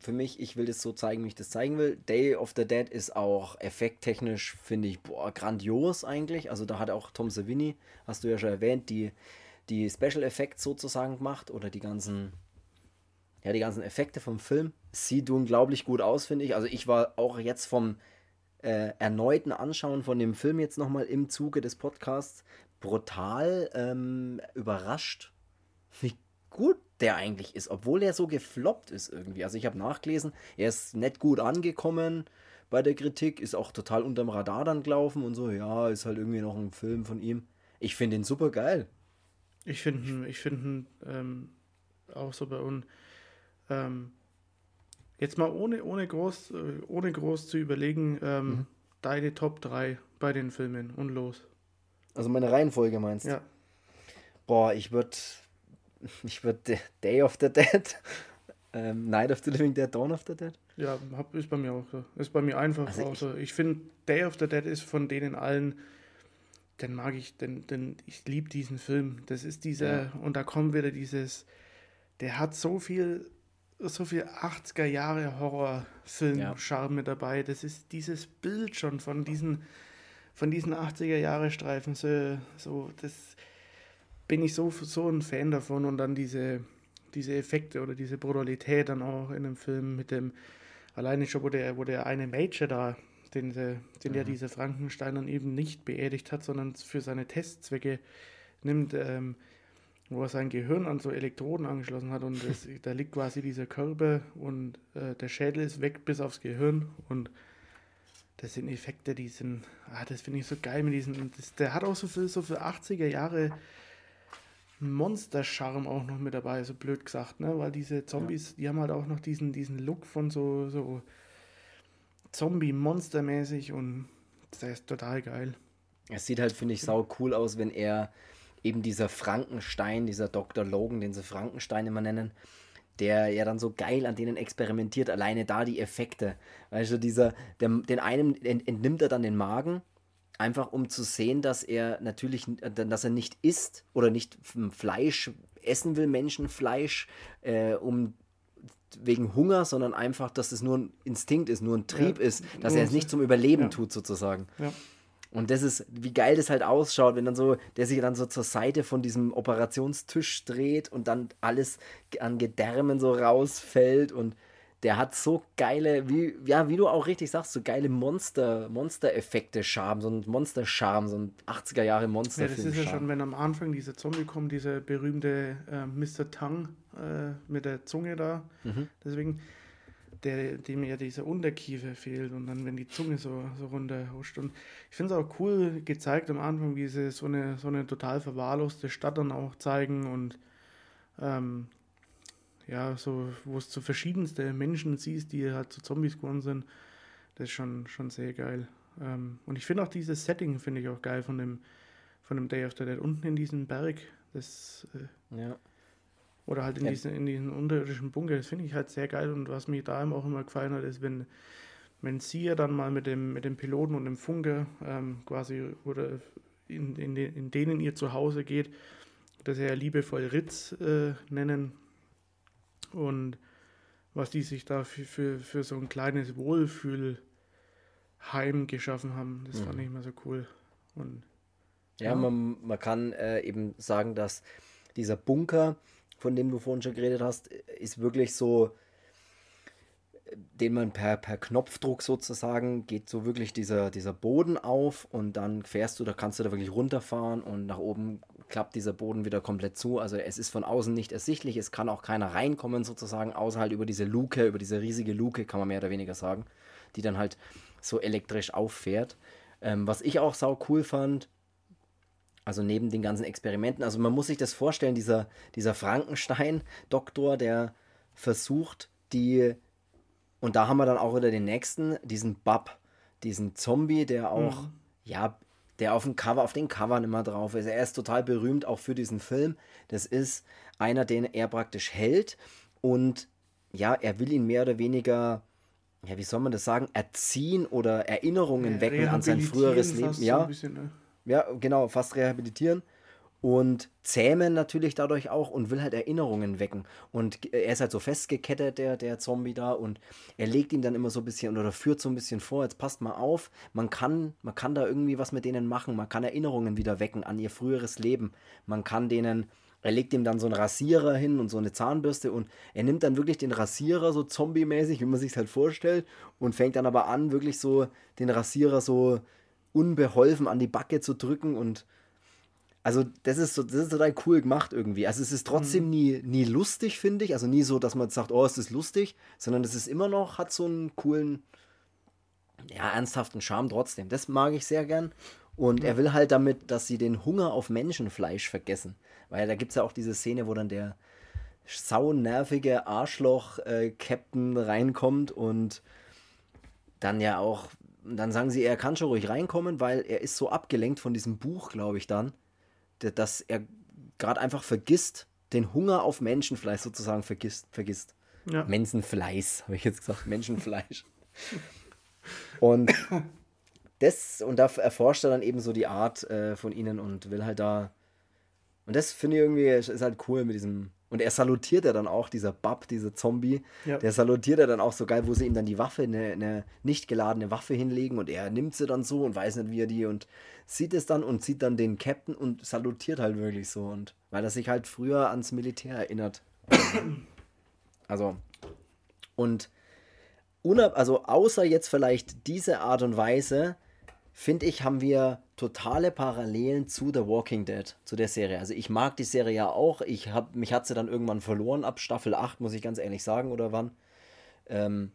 für mich, ich will das so zeigen, wie ich das zeigen will. Day of the Dead ist auch effekttechnisch, finde ich, boah, grandios eigentlich. Also da hat auch Tom Savini, hast du ja schon erwähnt, die, die Special Effects sozusagen gemacht oder die ganzen, ja, die ganzen Effekte vom Film. Sieht unglaublich gut aus, finde ich. Also ich war auch jetzt vom äh, erneuten Anschauen von dem Film jetzt nochmal im Zuge des Podcasts brutal ähm, überrascht, wie gut der eigentlich ist, obwohl er so gefloppt ist irgendwie. Also ich habe nachgelesen, er ist nicht gut angekommen bei der Kritik, ist auch total unterm Radar dann gelaufen und so, ja, ist halt irgendwie noch ein Film von ihm. Ich finde ihn super geil. Ich finde ich find, ähm, auch so bei uns, ähm, Jetzt mal ohne, ohne, groß, äh, ohne groß zu überlegen, ähm, mhm. deine Top 3 bei den Filmen und los. Also meine Reihenfolge meinst du? Ja. Boah, ich würde ich würde Day of the Dead, ähm, Night of the Living Dead, Dawn of the Dead. Ja, hab, ist bei mir auch so. Ist bei mir einfach also auch ich, so. Ich finde, Day of the Dead ist von denen allen, den mag ich, denn, denn ich liebe diesen Film. Das ist dieser, ja. und da kommt wieder dieses, der hat so viel so viel 80er Jahre Horrorfilm-Charme ja. dabei. Das ist dieses Bild schon von diesen, von diesen 80er Jahre Streifen. So, so, das bin ich so, so ein Fan davon. Und dann diese, diese Effekte oder diese Brutalität dann auch in dem Film mit dem, alleine schon, wo der, wo der eine Major da, den, den mhm. ja diese Frankenstein dann eben nicht beerdigt hat, sondern für seine Testzwecke nimmt, ähm, wo er sein Gehirn an so Elektroden angeschlossen hat und das, da liegt quasi dieser Körper und äh, der Schädel ist weg bis aufs Gehirn und das sind Effekte, die sind, ah, das finde ich so geil mit diesen, das, der hat auch so viel, so für 80er Jahre Monster-Charme auch noch mit dabei, so blöd gesagt, ne, weil diese Zombies, ja. die haben halt auch noch diesen, diesen Look von so, so Zombie-Monster-mäßig und das ist total geil. Es sieht halt, finde ich, sau cool aus, wenn er eben dieser Frankenstein, dieser Dr. Logan, den sie Frankenstein immer nennen, der ja dann so geil an denen experimentiert, alleine da die Effekte. Weißt du, dieser, der, den einen entnimmt er dann den Magen, einfach um zu sehen, dass er natürlich, dass er nicht isst oder nicht Fleisch essen will, Menschenfleisch, äh, um wegen Hunger, sondern einfach, dass es nur ein Instinkt ist, nur ein Trieb ja, ist, dass er es nicht zum Überleben ja. tut, sozusagen. Ja. Und das ist, wie geil das halt ausschaut, wenn dann so, der sich dann so zur Seite von diesem Operationstisch dreht und dann alles an Gedärmen so rausfällt und der hat so geile, wie, ja, wie du auch richtig sagst, so geile Monster, Monster-Effekte, Charme, so ein Monster-Charme, so ein 80er Jahre monster Ja, das ist ja schon, wenn am Anfang dieser Zombie kommt, dieser berühmte äh, Mr. Tang äh, mit der Zunge da. Mhm. Deswegen, der, dem ja dieser Unterkiefer fehlt und dann, wenn die Zunge so, so runterhuscht. Und ich finde es auch cool gezeigt am Anfang, wie sie so eine, so eine total verwahrloste Stadt dann auch zeigen und ähm, ja, so, wo es so verschiedenste Menschen siehst, die halt zu so Zombies geworden sind, das ist schon, schon sehr geil. Ähm, und ich finde auch dieses Setting, finde ich auch geil von dem, von dem Day of the Dead. Unten in diesem Berg, das äh, ja. Oder halt in, ja. diesen, in diesen unterirdischen Bunker. Das finde ich halt sehr geil. Und was mir da auch immer gefallen hat, ist, wenn, wenn sie ja dann mal mit dem, mit dem Piloten und dem Funke ähm, quasi oder in, in, den, in denen ihr Zuhause geht, das er liebevoll Ritz äh, nennen. Und was die sich da für, für, für so ein kleines Wohlfühlheim geschaffen haben, das mhm. fand ich immer so cool. Und, ja, ja. Man, man kann äh, eben sagen, dass dieser Bunker von dem du vorhin schon geredet hast, ist wirklich so, den man per, per Knopfdruck sozusagen geht so wirklich dieser, dieser Boden auf und dann fährst du, da kannst du da wirklich runterfahren und nach oben klappt dieser Boden wieder komplett zu. Also es ist von außen nicht ersichtlich, es kann auch keiner reinkommen sozusagen, außer halt über diese Luke, über diese riesige Luke, kann man mehr oder weniger sagen, die dann halt so elektrisch auffährt. Ähm, was ich auch sau cool fand, also neben den ganzen Experimenten, also man muss sich das vorstellen, dieser, dieser Frankenstein-Doktor, der versucht, die, und da haben wir dann auch wieder den nächsten, diesen Bub, diesen Zombie, der auch, mhm. ja, der auf dem Cover, auf den Covern immer drauf ist. Er ist total berühmt auch für diesen Film. Das ist einer, den er praktisch hält und ja, er will ihn mehr oder weniger ja, wie soll man das sagen, erziehen oder Erinnerungen ja, wecken an sein früheres Leben. Ja, so bisschen, ne? ja, genau, fast rehabilitieren und zähmen natürlich dadurch auch und will halt Erinnerungen wecken. Und er ist halt so festgekettet, der, der Zombie da, und er legt ihn dann immer so ein bisschen oder führt so ein bisschen vor, jetzt passt mal auf, man kann, man kann da irgendwie was mit denen machen, man kann Erinnerungen wieder wecken an ihr früheres Leben. Man kann denen, er legt ihm dann so einen Rasierer hin und so eine Zahnbürste und er nimmt dann wirklich den Rasierer so zombie-mäßig, wie man sich halt vorstellt, und fängt dann aber an, wirklich so den Rasierer so unbeholfen an die Backe zu drücken und also das ist so, das ist total cool gemacht irgendwie. Also es ist trotzdem mhm. nie, nie lustig, finde ich. Also nie so, dass man sagt, oh, es ist lustig, sondern es ist immer noch, hat so einen coolen, ja, ernsthaften Charme trotzdem. Das mag ich sehr gern. Und mhm. er will halt damit, dass sie den Hunger auf Menschenfleisch vergessen. Weil da gibt es ja auch diese Szene, wo dann der saunervige Arschloch-Captain äh, reinkommt und dann ja auch dann sagen sie, er kann schon ruhig reinkommen, weil er ist so abgelenkt von diesem Buch, glaube ich dann, dass er gerade einfach vergisst, den Hunger auf Menschenfleisch sozusagen vergisst. vergisst. Ja. Menschenfleisch, habe ich jetzt gesagt, Menschenfleisch. und das, und da erforscht er dann eben so die Art äh, von ihnen und will halt da. Und das finde ich irgendwie, ist halt cool mit diesem und er salutiert ja dann auch, dieser Bub, dieser Zombie, ja. der salutiert er dann auch so geil, wo sie ihm dann die Waffe, eine, eine nicht geladene Waffe hinlegen und er nimmt sie dann so und weiß nicht, wie er die und sieht es dann und sieht dann den Captain und salutiert halt wirklich so und weil er sich halt früher ans Militär erinnert. also und unab also außer jetzt vielleicht diese Art und Weise, finde ich, haben wir totale Parallelen zu The Walking Dead, zu der Serie. Also ich mag die Serie ja auch. Ich hab, mich hat sie dann irgendwann verloren, ab Staffel 8, muss ich ganz ehrlich sagen, oder wann. Ähm,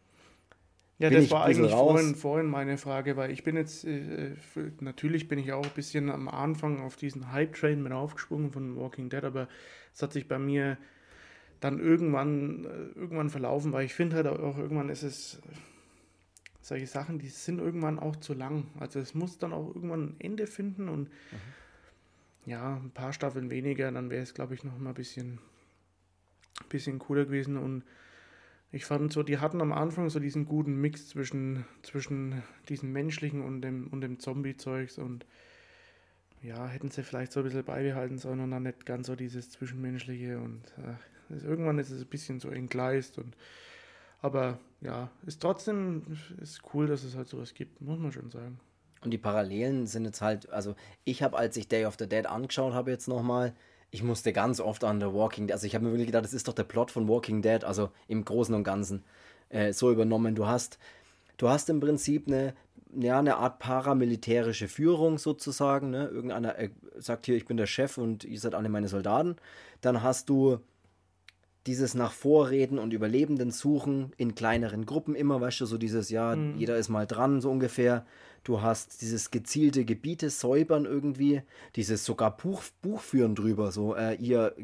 ja, das war eigentlich vorhin, vorhin meine Frage, weil ich bin jetzt, äh, natürlich bin ich auch ein bisschen am Anfang auf diesen Hype-Train mit aufgesprungen von Walking Dead, aber es hat sich bei mir dann irgendwann, äh, irgendwann verlaufen, weil ich finde halt auch irgendwann ist es solche Sachen, die sind irgendwann auch zu lang. Also es muss dann auch irgendwann ein Ende finden und mhm. ja, ein paar Staffeln weniger, dann wäre es, glaube ich, noch mal ein bisschen, bisschen cooler gewesen und ich fand so, die hatten am Anfang so diesen guten Mix zwischen, zwischen diesem menschlichen und dem, und dem Zombie-Zeugs und ja, hätten sie vielleicht so ein bisschen beibehalten sollen und dann nicht ganz so dieses Zwischenmenschliche und äh, irgendwann ist es ein bisschen so entgleist und aber ja, ist trotzdem ist cool, dass es halt sowas gibt, muss man schon sagen. Und die Parallelen sind jetzt halt, also ich habe, als ich Day of the Dead angeschaut habe jetzt nochmal, ich musste ganz oft an The Walking Dead, also ich habe mir wirklich gedacht, das ist doch der Plot von Walking Dead, also im Großen und Ganzen äh, so übernommen. Du hast, du hast im Prinzip eine, ja, eine Art paramilitärische Führung sozusagen. Ne? Irgendeiner äh, sagt hier, ich bin der Chef und ihr seid alle meine Soldaten. Dann hast du dieses nach Vorreden und Überlebenden suchen in kleineren Gruppen immer, weißt du, so dieses, ja, mhm. jeder ist mal dran, so ungefähr. Du hast dieses gezielte Gebiete säubern irgendwie, dieses sogar Buch, Buchführen drüber, so, äh, ihr,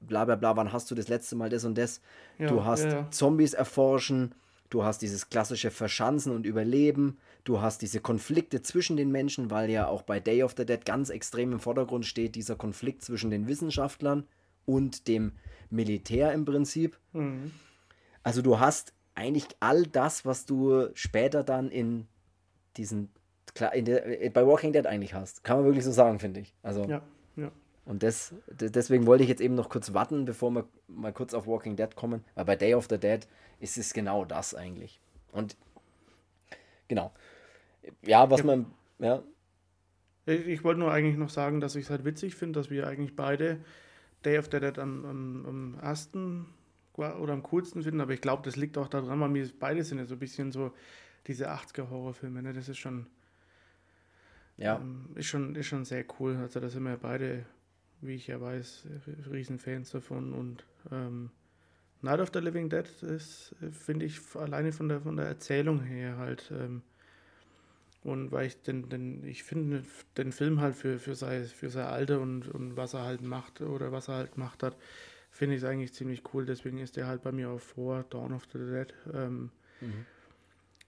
bla bla bla, wann hast du das letzte Mal das und das? Ja, du hast ja, ja. Zombies erforschen, du hast dieses klassische Verschanzen und Überleben, du hast diese Konflikte zwischen den Menschen, weil ja auch bei Day of the Dead ganz extrem im Vordergrund steht, dieser Konflikt zwischen den Wissenschaftlern und dem Militär im Prinzip. Mhm. Also du hast eigentlich all das, was du später dann in diesen in der, äh, bei Walking Dead eigentlich hast. Kann man wirklich so sagen, finde ich. Also, ja, ja. Und das, deswegen wollte ich jetzt eben noch kurz warten, bevor wir mal kurz auf Walking Dead kommen. Weil bei Day of the Dead ist es genau das eigentlich. Und genau. Ja, was ja. man. Ja. Ich, ich wollte nur eigentlich noch sagen, dass ich es halt witzig finde, dass wir eigentlich beide Day of the Dead am, am, am ersten oder am coolsten finden, aber ich glaube, das liegt auch daran, weil wir beide sind ja so ein bisschen so diese 80er-Horrorfilme, ne? Das ist schon. Ja. Ähm, ist, schon, ist schon sehr cool. Also da sind wir beide, wie ich ja weiß, Riesenfans davon. Und ähm, Night of the Living Dead ist, finde ich, alleine von der, von der Erzählung her halt ähm, und weil ich den, den ich finde den Film halt für, für, sein, für sein Alter und, und was er halt macht oder was er halt gemacht hat, finde ich es eigentlich ziemlich cool. Deswegen ist der halt bei mir auch vor Dawn of the Dead. Ähm, mhm.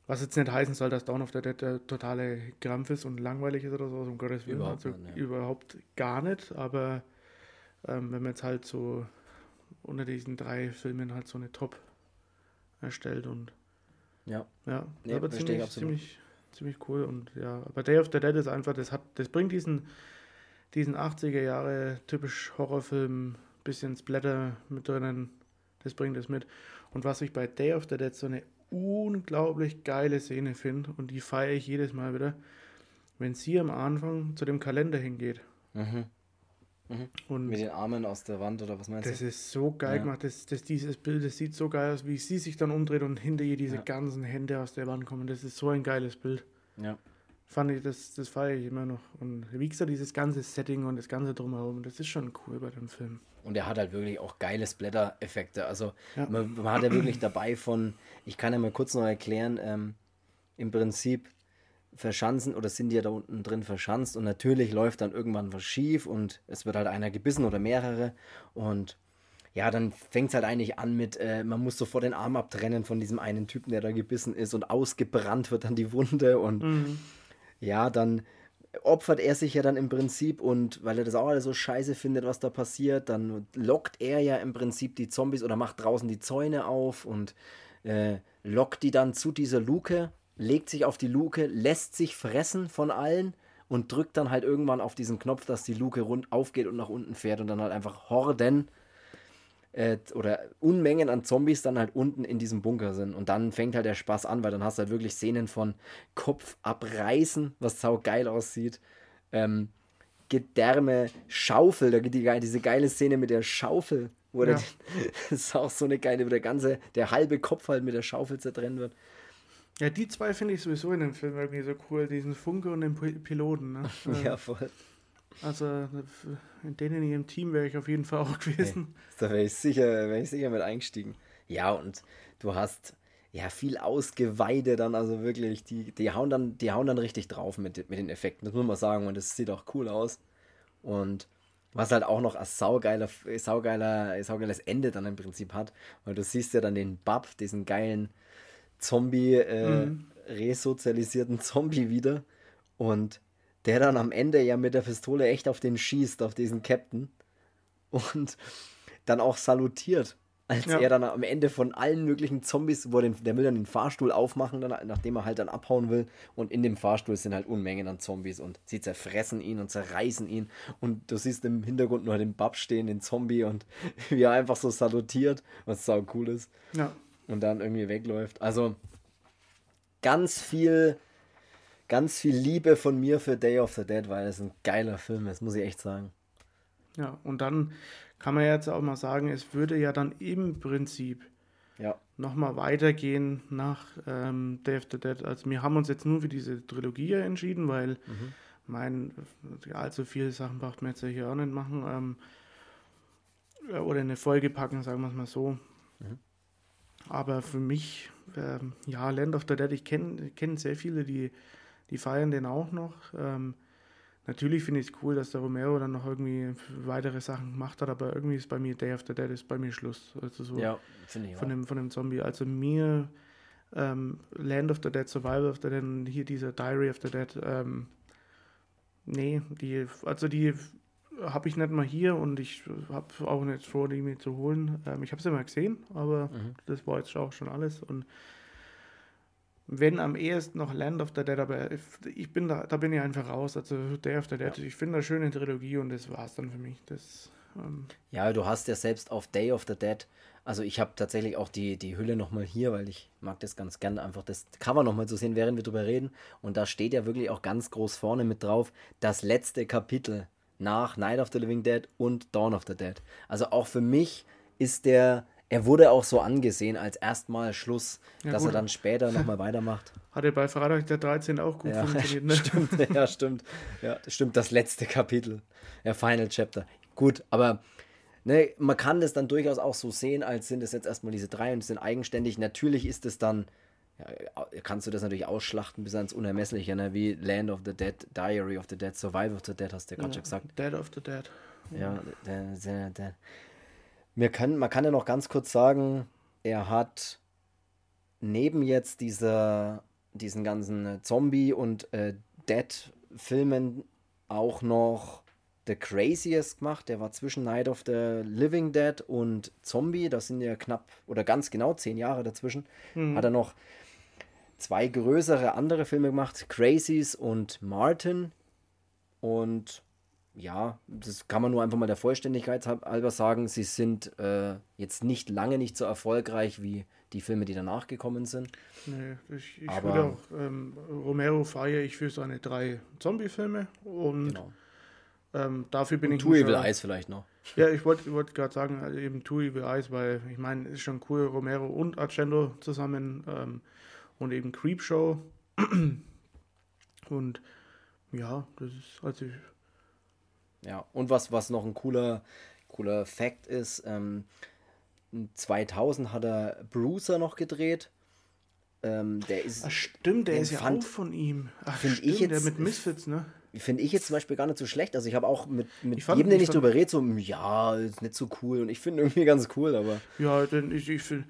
Was jetzt nicht heißen soll, dass Dawn of the Dead der totale Krampf ist und langweilig ist oder so, um Gottes Willen. Überhaupt, also, nicht, ja. überhaupt gar nicht. Aber ähm, wenn man jetzt halt so unter diesen drei Filmen halt so eine Top erstellt und ja, ja nee, aber ziemlich, ziemlich, ziemlich cool. Und ja, aber Day of the Dead ist einfach, das hat, das bringt diesen, diesen 80er Jahre typisch Horrorfilm, bisschen Splatter mit drinnen, das bringt es mit. Und was ich bei Day of the Dead so eine unglaublich geile Szene finde, und die feiere ich jedes Mal wieder, wenn sie am Anfang zu dem Kalender hingeht. Mhm. Mhm. Mit den Armen aus der Wand oder was meinst das du? Das ist so geil ja. gemacht. Das, das, dieses Bild, das sieht so geil aus, wie sie sich dann umdreht und hinter ihr diese ja. ganzen Hände aus der Wand kommen. Das ist so ein geiles Bild. Ja. Fand ich, das, das feiere ich immer noch. Und wie gesagt, dieses ganze Setting und das ganze Drumherum, das ist schon cool bei dem Film. Und er hat halt wirklich auch geile Splatter-Effekte. Also ja. man, man, hat ja wirklich dabei von, ich kann ja mal kurz noch erklären, ähm, im Prinzip verschanzen oder sind die ja da unten drin verschanzt und natürlich läuft dann irgendwann was schief und es wird halt einer gebissen oder mehrere und ja, dann fängt es halt eigentlich an mit, äh, man muss sofort den Arm abtrennen von diesem einen Typen, der da gebissen ist und ausgebrannt wird dann die Wunde und mhm. ja, dann opfert er sich ja dann im Prinzip und weil er das auch alles so scheiße findet, was da passiert, dann lockt er ja im Prinzip die Zombies oder macht draußen die Zäune auf und äh, lockt die dann zu dieser Luke legt sich auf die Luke, lässt sich fressen von allen und drückt dann halt irgendwann auf diesen Knopf, dass die Luke rund aufgeht und nach unten fährt und dann halt einfach Horden äh, oder Unmengen an Zombies dann halt unten in diesem Bunker sind. Und dann fängt halt der Spaß an, weil dann hast du halt wirklich Szenen von Kopf abreißen, was sau geil aussieht. Ähm, Gedärme, Schaufel, da geht die, diese geile Szene mit der Schaufel, wo ja. der, das ist auch so eine geile, wo der ganze, der halbe Kopf halt mit der Schaufel zertrennt wird. Ja, die zwei finde ich sowieso in dem Film irgendwie so cool, diesen Funke und den Piloten. Ne? ja, voll. Also in denen in ihrem Team wäre ich auf jeden Fall auch gewesen. Nee, da wäre ich sicher, wäre ich sicher mit eingestiegen. Ja, und du hast ja viel Ausgeweide dann, also wirklich, die, die hauen dann, die hauen dann richtig drauf mit, mit den Effekten, das muss man sagen, und das sieht auch cool aus. Und was halt auch noch ein saugeiler, saugeiler, saugeiles Ende dann im Prinzip hat, weil du siehst ja dann den Bub, diesen geilen Zombie, äh, mhm. resozialisierten Zombie wieder. Und der dann am Ende ja mit der Pistole echt auf den schießt, auf diesen Captain. Und dann auch salutiert. als Ja. er dann am Ende von allen möglichen Zombies, wo den, der will dann den Fahrstuhl aufmachen, dann, nachdem er halt dann abhauen will. Und in dem Fahrstuhl sind halt Unmengen an Zombies und sie zerfressen ihn und zerreißen ihn. Und du siehst im Hintergrund nur den Bab stehen, den Zombie und wie er einfach so salutiert, was sau cool ist Ja, und dann irgendwie wegläuft. Also ganz viel, ganz viel Liebe von mir für Day of the Dead, weil es ein geiler Film ist, muss ich echt sagen. ja. Und dann kann man jetzt auch mal sagen, es würde ja dann im Prinzip Ja, nochmal weitergehen nach ähm, Day of the Dead. Also wir haben uns jetzt nur für diese Trilogie entschieden, weil mein, allzu viele Sachen braucht man jetzt ja hier auch nicht machen. Ähm, äh, oder eine Folge packen, sagen wir es mal so. Aber für mich, ähm, ja, Land of the Dead, ich kenne kenn sehr viele, die, die feiern den auch noch. Ähm, natürlich finde ich es cool, dass der Romero dann noch irgendwie weitere Sachen gemacht hat, aber irgendwie ist bei mir Day of the Dead ist bei mir Schluss. Also so ja, finde ich von auch. dem, von dem Zombie. Also mir ähm, Land of the Dead, Survival of the Dead und hier dieser Diary of the Dead, ähm, nee, die, also die habe ich nicht mal hier und ich habe auch nicht vor, die mir zu holen. Ähm, ich habe sie mal gesehen, aber Mhm. das war jetzt auch schon alles und wenn am ehesten noch Land of the Dead, aber ich bin da, da bin ich einfach raus. Also Day of the Dead, ich finde eine schöne Trilogie und das war's dann für mich. Das, ähm, Ja, du hast ja selbst auf Day of the Dead, also ich habe tatsächlich auch die, die Hülle nochmal hier, weil ich mag das ganz gerne, einfach das Cover nochmal zu sehen, während wir drüber reden. Und da steht ja wirklich auch ganz groß vorne mit drauf, das letzte Kapitel nach Night of the Living Dead und Dawn of the Dead. Also auch für mich ist der, er wurde auch so angesehen als erstmal Schluss, Ja, dass gut. er dann später nochmal weitermacht. hatte bei Freitag der 13 auch gut Ja, funktioniert. Ne? stimmt, ja, stimmt. Ja, stimmt, das letzte Kapitel. Ja, Final Chapter. Gut, aber ne, man kann das dann durchaus auch so sehen, als sind es jetzt erstmal diese drei und sind eigenständig. Natürlich ist es dann, ja, kannst du das natürlich ausschlachten bis ans Unermessliche, ne? wie Land of the Dead, Diary of the Dead, Survival of the Dead, hast du ja gerade schon gesagt. Dead of the Dead. Ja, der, der, der. Wir können, man kann ja noch ganz kurz sagen, er hat neben jetzt dieser, diesen ganzen äh, Zombie- und äh, Dead-Filmen auch noch The Craziest gemacht. Der war zwischen Night of the Living Dead und Zombie. Das sind ja knapp oder ganz genau zehn Jahre dazwischen. Hat er noch zwei größere andere Filme gemacht, Crazies und Martin. Und ja, das kann man nur einfach mal der Vollständigkeit halber sagen. Sie sind äh, jetzt nicht lange nicht so erfolgreich wie die Filme, die danach gekommen sind. Nee, ich, ich Aber- würde auch, ähm, Romero feiere ich für seine drei Zombie-Filme und Genau. ähm, dafür bin ich Two Evil Eyes vielleicht noch. Ja, ich wollte wollt gerade sagen, also eben Two Evil Eyes, weil ich meine, ist schon cool, Romero und Argento zusammen ähm, und eben Creepshow. und ja, das ist, also Ja, und was, was noch ein cooler, cooler Fact ist, ähm, 2000 hat er Bruiser noch gedreht. Ähm, der ist, Ach, stimmt, der ist ja fand- auch von ihm. Ach, find stimmt, ich der jetzt- mit Misfits, ne? finde ich jetzt zum Beispiel gar nicht so schlecht. Also ich habe auch mit, mit Ich fand- jedem, den ich drüber rede, so, ja, ist nicht so cool. Und ich finde irgendwie ganz cool, aber Ja, denn ich, ich finde,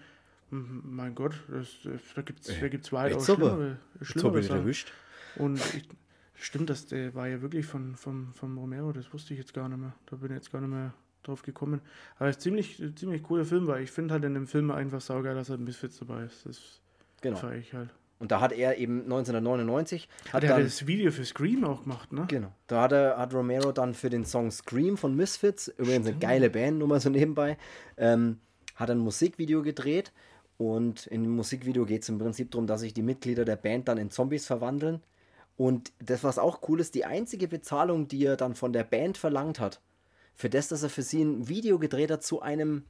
mein Gott, das, da gibt es da gibt's weitaus jetzt aber. schlimmere, schlimmere Sachen. erwischt. Und ich, stimmt, das der war ja wirklich von, von, von Romero, das wusste ich jetzt gar nicht mehr. Da bin ich jetzt gar nicht mehr drauf gekommen. Aber es ist ziemlich, ziemlich cooler Film, weil ich finde halt in dem Film einfach saugeil, dass er ein Misfits dabei ist. Das Genau. ich halt. Und da hat er eben 1999, hat dann, das Video für Scream auch gemacht, ne? Genau. Da hat, er, hat Romero dann für den Song Scream von Misfits, übrigens eine geile Band, nur mal so nebenbei, ähm, hat ein Musikvideo gedreht. Und in dem Musikvideo geht es im Prinzip darum, dass sich die Mitglieder der Band dann in Zombies verwandeln. Und das, was auch cool ist, die einzige Bezahlung, die er dann von der Band verlangt hat, für das, dass er für sie ein Video gedreht hat zu einem,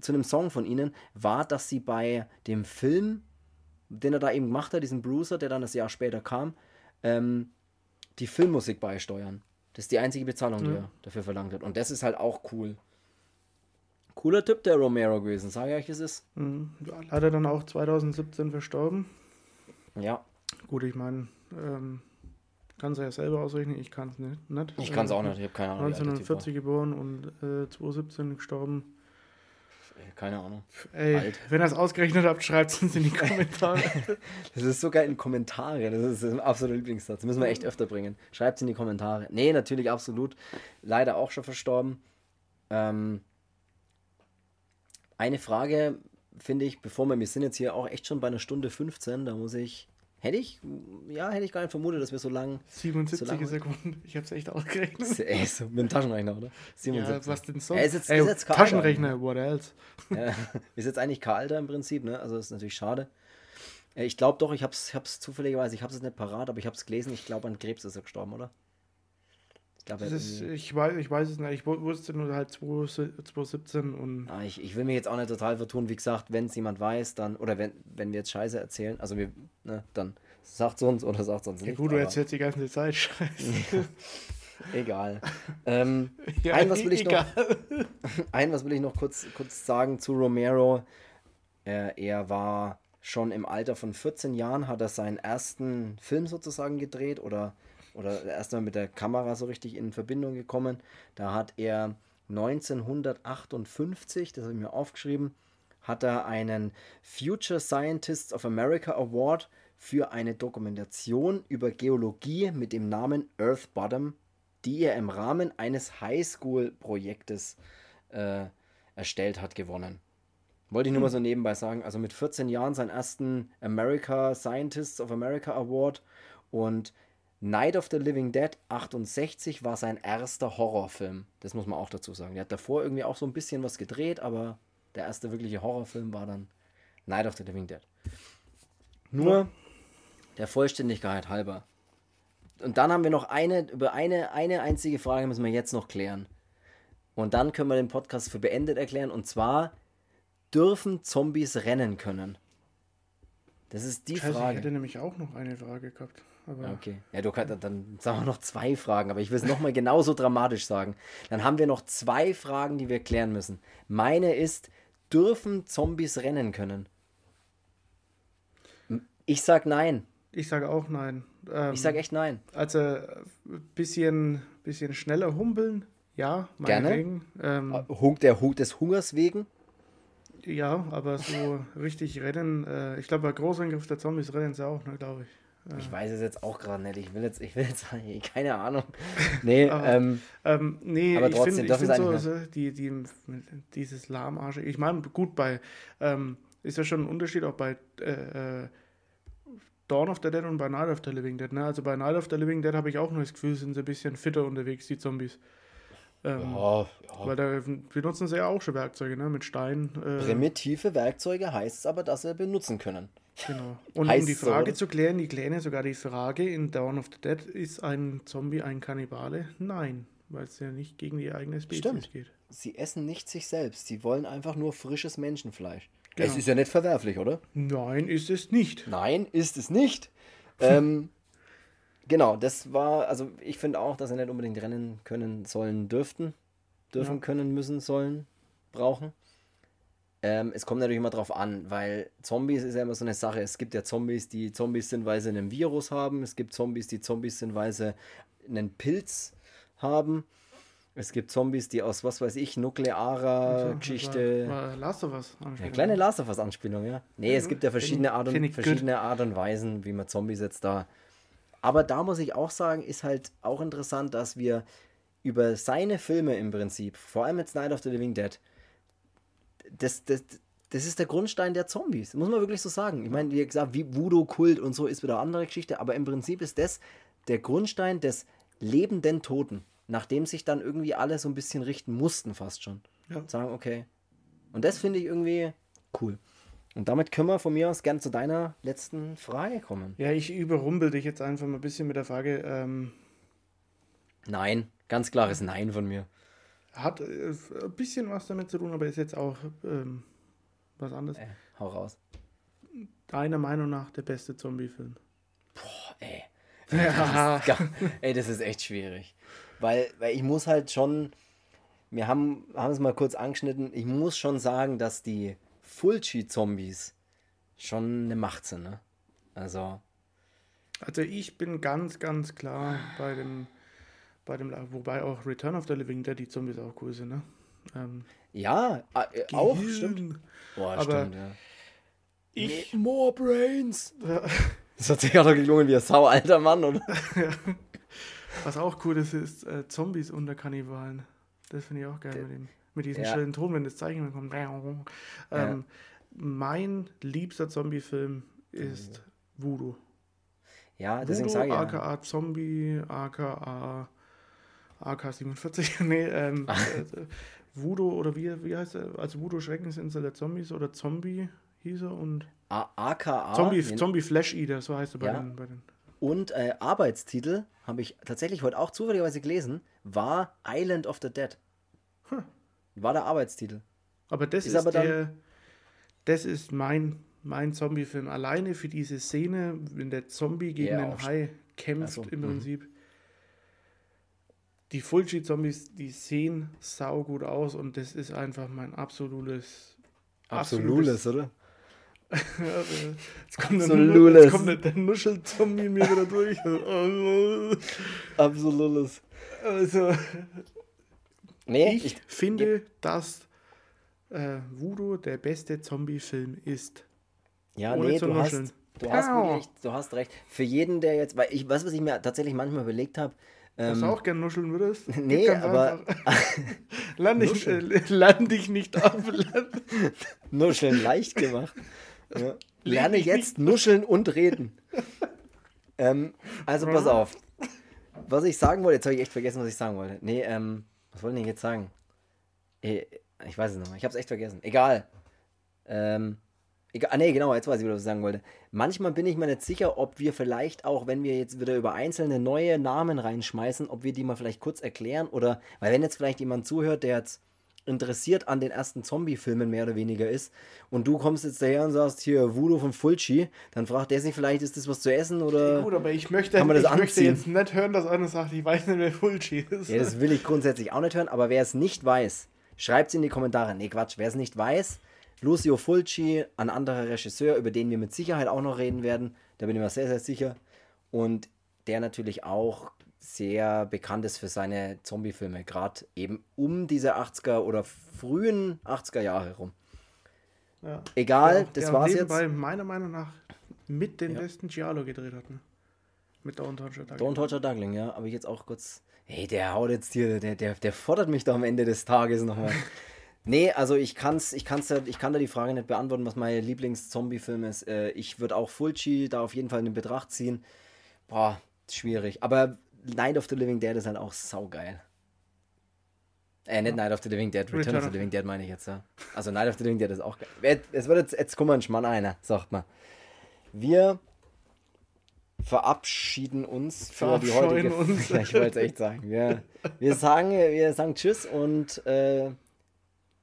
zu einem Song von ihnen, war, dass sie bei dem Film, den er da eben gemacht hat, diesen Bruiser, der dann das Jahr später kam, ähm, die Filmmusik beisteuern. Das ist die einzige Bezahlung, die Ja. er dafür verlangt hat. Und das ist halt auch cool. Cooler Typ der Romero gewesen, sage ich euch, es ist. Mhm. Leider dann auch 2017 verstorben. Ja, Gut, ich meine, ähm, kann es ja selber ausrechnen, ich kann es nicht, nicht. ich kann es Äh, auch nicht, ich habe keine Ahnung. wie alt der Typ war. 1940 geboren und äh, 2017 gestorben. Keine Ahnung. Ey, Alt. wenn ihr es ausgerechnet habt, schreibt es uns in die Kommentare. Das ist so geil in Kommentare. Das ist ein absoluter Lieblingssatz. Das müssen wir echt öfter bringen. Schreibt es in die Kommentare. Nee, natürlich absolut. Leider auch schon verstorben. Ähm, Eine Frage, finde ich, bevor wir, wir sind jetzt hier auch echt schon bei einer Stunde 15, da muss ich, hätte ich, ja, hätte ich gar nicht vermutet, dass wir so lang... 77 so lang, Sekunden, ich habe es echt ausgerechnet. Ey, so, mit dem Taschenrechner, oder? 77. Ja, was denn sonst? Ey, ist jetzt, Ey, ist jetzt Taschenrechner, what else? Ja, ist jetzt eigentlich Karl im Prinzip, ne? Also ist natürlich schade. Ich glaube doch, ich habe es hab's zufälligerweise, ich habe es nicht parat, aber ich habe es gelesen, ich glaube an Krebs ist er gestorben, oder? Glaube, ist, ich, weiß, ich weiß es nicht. Ich wusste nur halt 2017 und. Ah, ich, ich will mich jetzt auch nicht total vertun. Wie gesagt, wenn es jemand weiß, dann, oder wenn, wenn wir jetzt Scheiße erzählen, also wir, ne, dann sagt es uns oder sagt es uns nicht. Ja, gut, du erzählst die ganze Zeit Scheiße. egal. Ähm, ja, ein, was will ich egal. noch, ein, was will ich noch kurz, kurz sagen zu Romero. Äh, er war schon im Alter von 14 Jahren, hat er seinen ersten Film sozusagen gedreht oder oder erstmal mit der Kamera so richtig in Verbindung gekommen. Da hat er 1958, das habe ich mir aufgeschrieben, hat er einen Future Scientists of America Award für eine Dokumentation über Geologie mit dem Namen Earth Bottom, die er im Rahmen eines Highschool-Projektes äh, erstellt hat, gewonnen. Wollte ich nur mal so nebenbei sagen. Also mit 14 Jahren seinen ersten America Scientists of America Award und Night of the Living Dead 68 war sein erster Horrorfilm. Das muss man auch dazu sagen. Er hat davor irgendwie auch so ein bisschen was gedreht, aber der erste wirkliche Horrorfilm war dann Night of the Living Dead. Nur der Vollständigkeit halber. Und dann haben wir noch eine, über eine, eine einzige Frage müssen wir jetzt noch klären. Und dann können wir den Podcast für beendet erklären. Und zwar, dürfen Zombies rennen können? Das ist die Scheiße, Frage. Ich hätte nämlich auch noch eine Frage gehabt. Aber okay. Ja, du kannst dann sagen wir noch zwei Fragen, aber ich will es nochmal genauso dramatisch sagen. Dann haben wir noch zwei Fragen, die wir klären müssen. Meine ist, dürfen Zombies rennen können? Ich sag nein. Ich sage auch nein. Ähm, ich sage echt nein. Also ein bisschen, bisschen schneller humpeln, ja, Gerne. Ähm, äh, der, des Hungers wegen? Ja, aber so richtig rennen, äh, ich glaube, bei Großangriff der Zombies rennen sie auch, ne, glaube ich. Ich weiß es jetzt auch gerade nicht. Ich will jetzt, ich will jetzt, keine Ahnung. Nee, aber, ähm, ähm, nee aber trotzdem, ich finde find so, also, die, die, dieses Lahmarsche. Ich meine, gut, bei, ähm, ist ja schon ein Unterschied auch bei äh, äh, Dawn of the Dead und bei Night of the Living Dead. Ne? Also bei Night of the Living Dead habe ich auch nur das Gefühl, sind sie ein bisschen fitter unterwegs, die Zombies. Ähm, ja, ja. Weil da benutzen sie ja auch schon Werkzeuge, ne? Mit Stein. Äh, Primitive Werkzeuge heißt es aber, dass sie benutzen können. Genau. Und heißt um die Frage so, zu klären, die klären sogar die Frage in Dawn of the Dead, ist ein Zombie ein Kannibale? Nein, weil es ja nicht gegen die eigene Spezies Stimmt. geht. Sie essen nicht sich selbst, sie wollen einfach nur frisches Menschenfleisch. Genau. Es ist ja nicht verwerflich, oder? Nein, ist es nicht. Nein, ist es nicht. ähm, genau, das war, also ich finde auch, dass sie nicht unbedingt rennen können sollen dürften. Dürfen ja. können, müssen, sollen, brauchen. Ähm, es kommt natürlich immer drauf an, weil Zombies ist ja immer so eine Sache. Es gibt ja Zombies, die Zombies sind, weil sie einen Virus haben. Es gibt Zombies, die Zombies sind, weil sie einen Pilz haben. Es gibt Zombies, die aus, was weiß ich, nuklearer so, Geschichte. War, war Last of Us Anspielung. Ja, kleine Last of Us Anspielung, ja. Nee, es gibt ja verschiedene, Art und, verschiedene Art und Weisen, wie man Zombies jetzt da. Aber da muss ich auch sagen, ist halt auch interessant, dass wir über seine Filme im Prinzip, vor allem jetzt Night of the Living Dead, das, das, das ist der Grundstein der Zombies. Muss man wirklich so sagen. Ich meine, wie gesagt, wie Voodoo-Kult und so ist wieder eine andere Geschichte, aber im Prinzip ist das der Grundstein des lebenden Toten, nachdem sich dann irgendwie alle so ein bisschen richten mussten, fast schon. Ja. Sagen, okay. Und das finde ich irgendwie cool. Und damit können wir von mir aus gerne zu deiner letzten Frage kommen. Ja, ich überrumpel dich jetzt einfach mal ein bisschen mit der Frage. Ähm Nein, ganz klares Nein von mir. Hat äh, ein bisschen was damit zu tun, aber ist jetzt auch ähm, was anderes. Äh, hau raus. Deiner Meinung nach der beste Zombie-Film? Boah, ey. Ja. Das ist, ey, das ist echt schwierig. Weil, weil ich muss halt schon, wir haben, haben es mal kurz angeschnitten, ich muss schon sagen, dass die Fulci-Zombies schon eine Macht sind, ne? Also. Also ich bin ganz, ganz klar bei dem bei dem, wobei auch Return of the Living Dead, die Zombies auch cool sind, ne? Ähm, ja, äh, auch, stimmt. Boah, Aber stimmt, ja. Ich. More Brains! Das hat sich auch noch gelungen wie ein sau alter Mann, oder? Was auch cool ist, ist äh, Zombies unter Kannibalen. Das finde ich auch geil mit dem. mit diesem Ja. schrillen Ton, wenn das Zeichen kommt. Ähm, Mein liebster Zombie-Film ist Voodoo. Ja, deswegen Voodoo, sage ich ja. aka Zombie, aka AK-47, nee, ähm, äh, Voodoo oder wie, wie heißt er? Also Voodoo Schreckensinsel der Zombies oder Zombie hieß er und A- AKA Zombie, Zombie Flash Eater, so heißt er bei, Ja. den, bei den. und äh, Arbeitstitel, habe ich tatsächlich heute auch zufälligerweise gelesen, war Island of the Dead. Hm. War der Arbeitstitel. Aber das Ist ist, aber dann- der, das ist mein, mein Zombie-Film. Alleine für diese Szene, wenn der Zombie gegen Ja, den Hai kämpft, so, im mhm. Die Fulci-Zombies, die sehen saugut aus und das ist einfach mein absolutes. Absolutes, oder? jetzt kommt Absolutes. jetzt kommt der, Nuschel-Zombie mir wieder durch. Absolutes. Also, Nee, ich, finde, dass äh, Voodoo der beste Zombie-Film ist. Ja, Ohne nee, zu du hast, nuscheln. du, hast wirklich, du hast recht. Für jeden, der jetzt, weil ich, was, was ich mir tatsächlich manchmal überlegt habe, Dass ähm, du auch gern nuscheln würdest? Nee, aber lern, dich, äh, dich nicht ab. Lern, Nuscheln leicht gemacht. Ja. Lerne jetzt nuscheln und reden. ähm, also pass auf. Was ich sagen wollte, jetzt habe ich echt vergessen, was ich sagen wollte. Nee, ähm, was wollte ich jetzt sagen? Eh, Ich weiß es noch mal. Ich habe es echt vergessen. Egal. Ähm, egal. Ah, nee, genau, jetzt weiß ich wieder, was ich sagen wollte. Manchmal bin ich mir nicht sicher, ob wir vielleicht auch, wenn wir jetzt wieder über einzelne neue Namen reinschmeißen, ob wir die mal vielleicht kurz erklären oder, weil wenn jetzt vielleicht jemand zuhört, der jetzt interessiert an den ersten Zombie-Filmen mehr oder weniger ist und du kommst jetzt daher und sagst hier Voodoo von Fulci, dann fragt der sich vielleicht, ist das was zu essen oder... Gut, aber ich möchte, Kann man das ich möchte jetzt nicht hören, dass einer sagt, ich weiß nicht, wer Fulci ist. Ja, das will ich grundsätzlich auch nicht hören, aber wer es nicht weiß, schreibt es in die Kommentare. Nee, Quatsch, wer es nicht weiß, Lucio Fulci, ein anderer Regisseur, über den wir mit Sicherheit auch noch reden werden, da bin ich mir sehr, sehr sicher. Und der natürlich auch sehr bekannt ist für seine Zombie-Filme, gerade eben um diese 80er oder frühen 80er Jahre rum. Ja. Egal, Der das der war's jetzt. nebenbei meiner Meinung nach mit den Ja. besten Giallo gedreht hat. Ne? Mit Don't Your Dog. Don't Touch a Duckling, ja, aber ich jetzt auch kurz. Hey, der haut jetzt hier, der, der, der fordert mich doch am Ende des Tages nochmal. nee, also ich kann's, ich kann's da, ich kann da die Frage nicht beantworten, was mein Lieblings-Zombie-Film ist. Äh, ich würde auch Fulci da auf jeden Fall in Betracht ziehen. Boah, schwierig. Aber Night of the Living Dead ist halt auch saugeil. Äh, nicht Night of the Living Dead, Return, Return of the Living Dead meine ich jetzt, ja. Also Night of the Living Dead ist auch geil. Wer- Es wird jetzt, jetzt ein Schmann einer, sagt man. Wir verabschieden uns für die heutige uns. Ja, ich wollte es echt sagen. Wir, wir, sagen, wir sagen Tschüss und äh,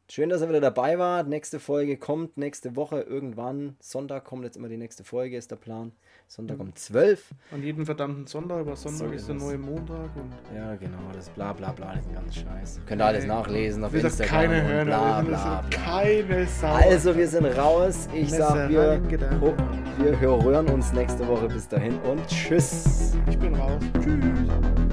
schön, dass ihr wieder dabei wart. Nächste Folge kommt nächste Woche irgendwann. Sonntag kommt jetzt immer die nächste Folge, ist der Plan. Sonntag um 12. An jeden verdammten Sonntag, aber Sonntag So ist der neue Montag. Und Ja, genau, das bla bla bla, das ist ein ganz Scheiß. Könnt ihr alles nachlesen auf das Instagram keine hören, bla bla bla. keine Sau. Also, wir sind raus. Ich sag, wir, oh, wir hören uns nächste Woche. Bis dahin und tschüss. Ich bin raus. Tschüss.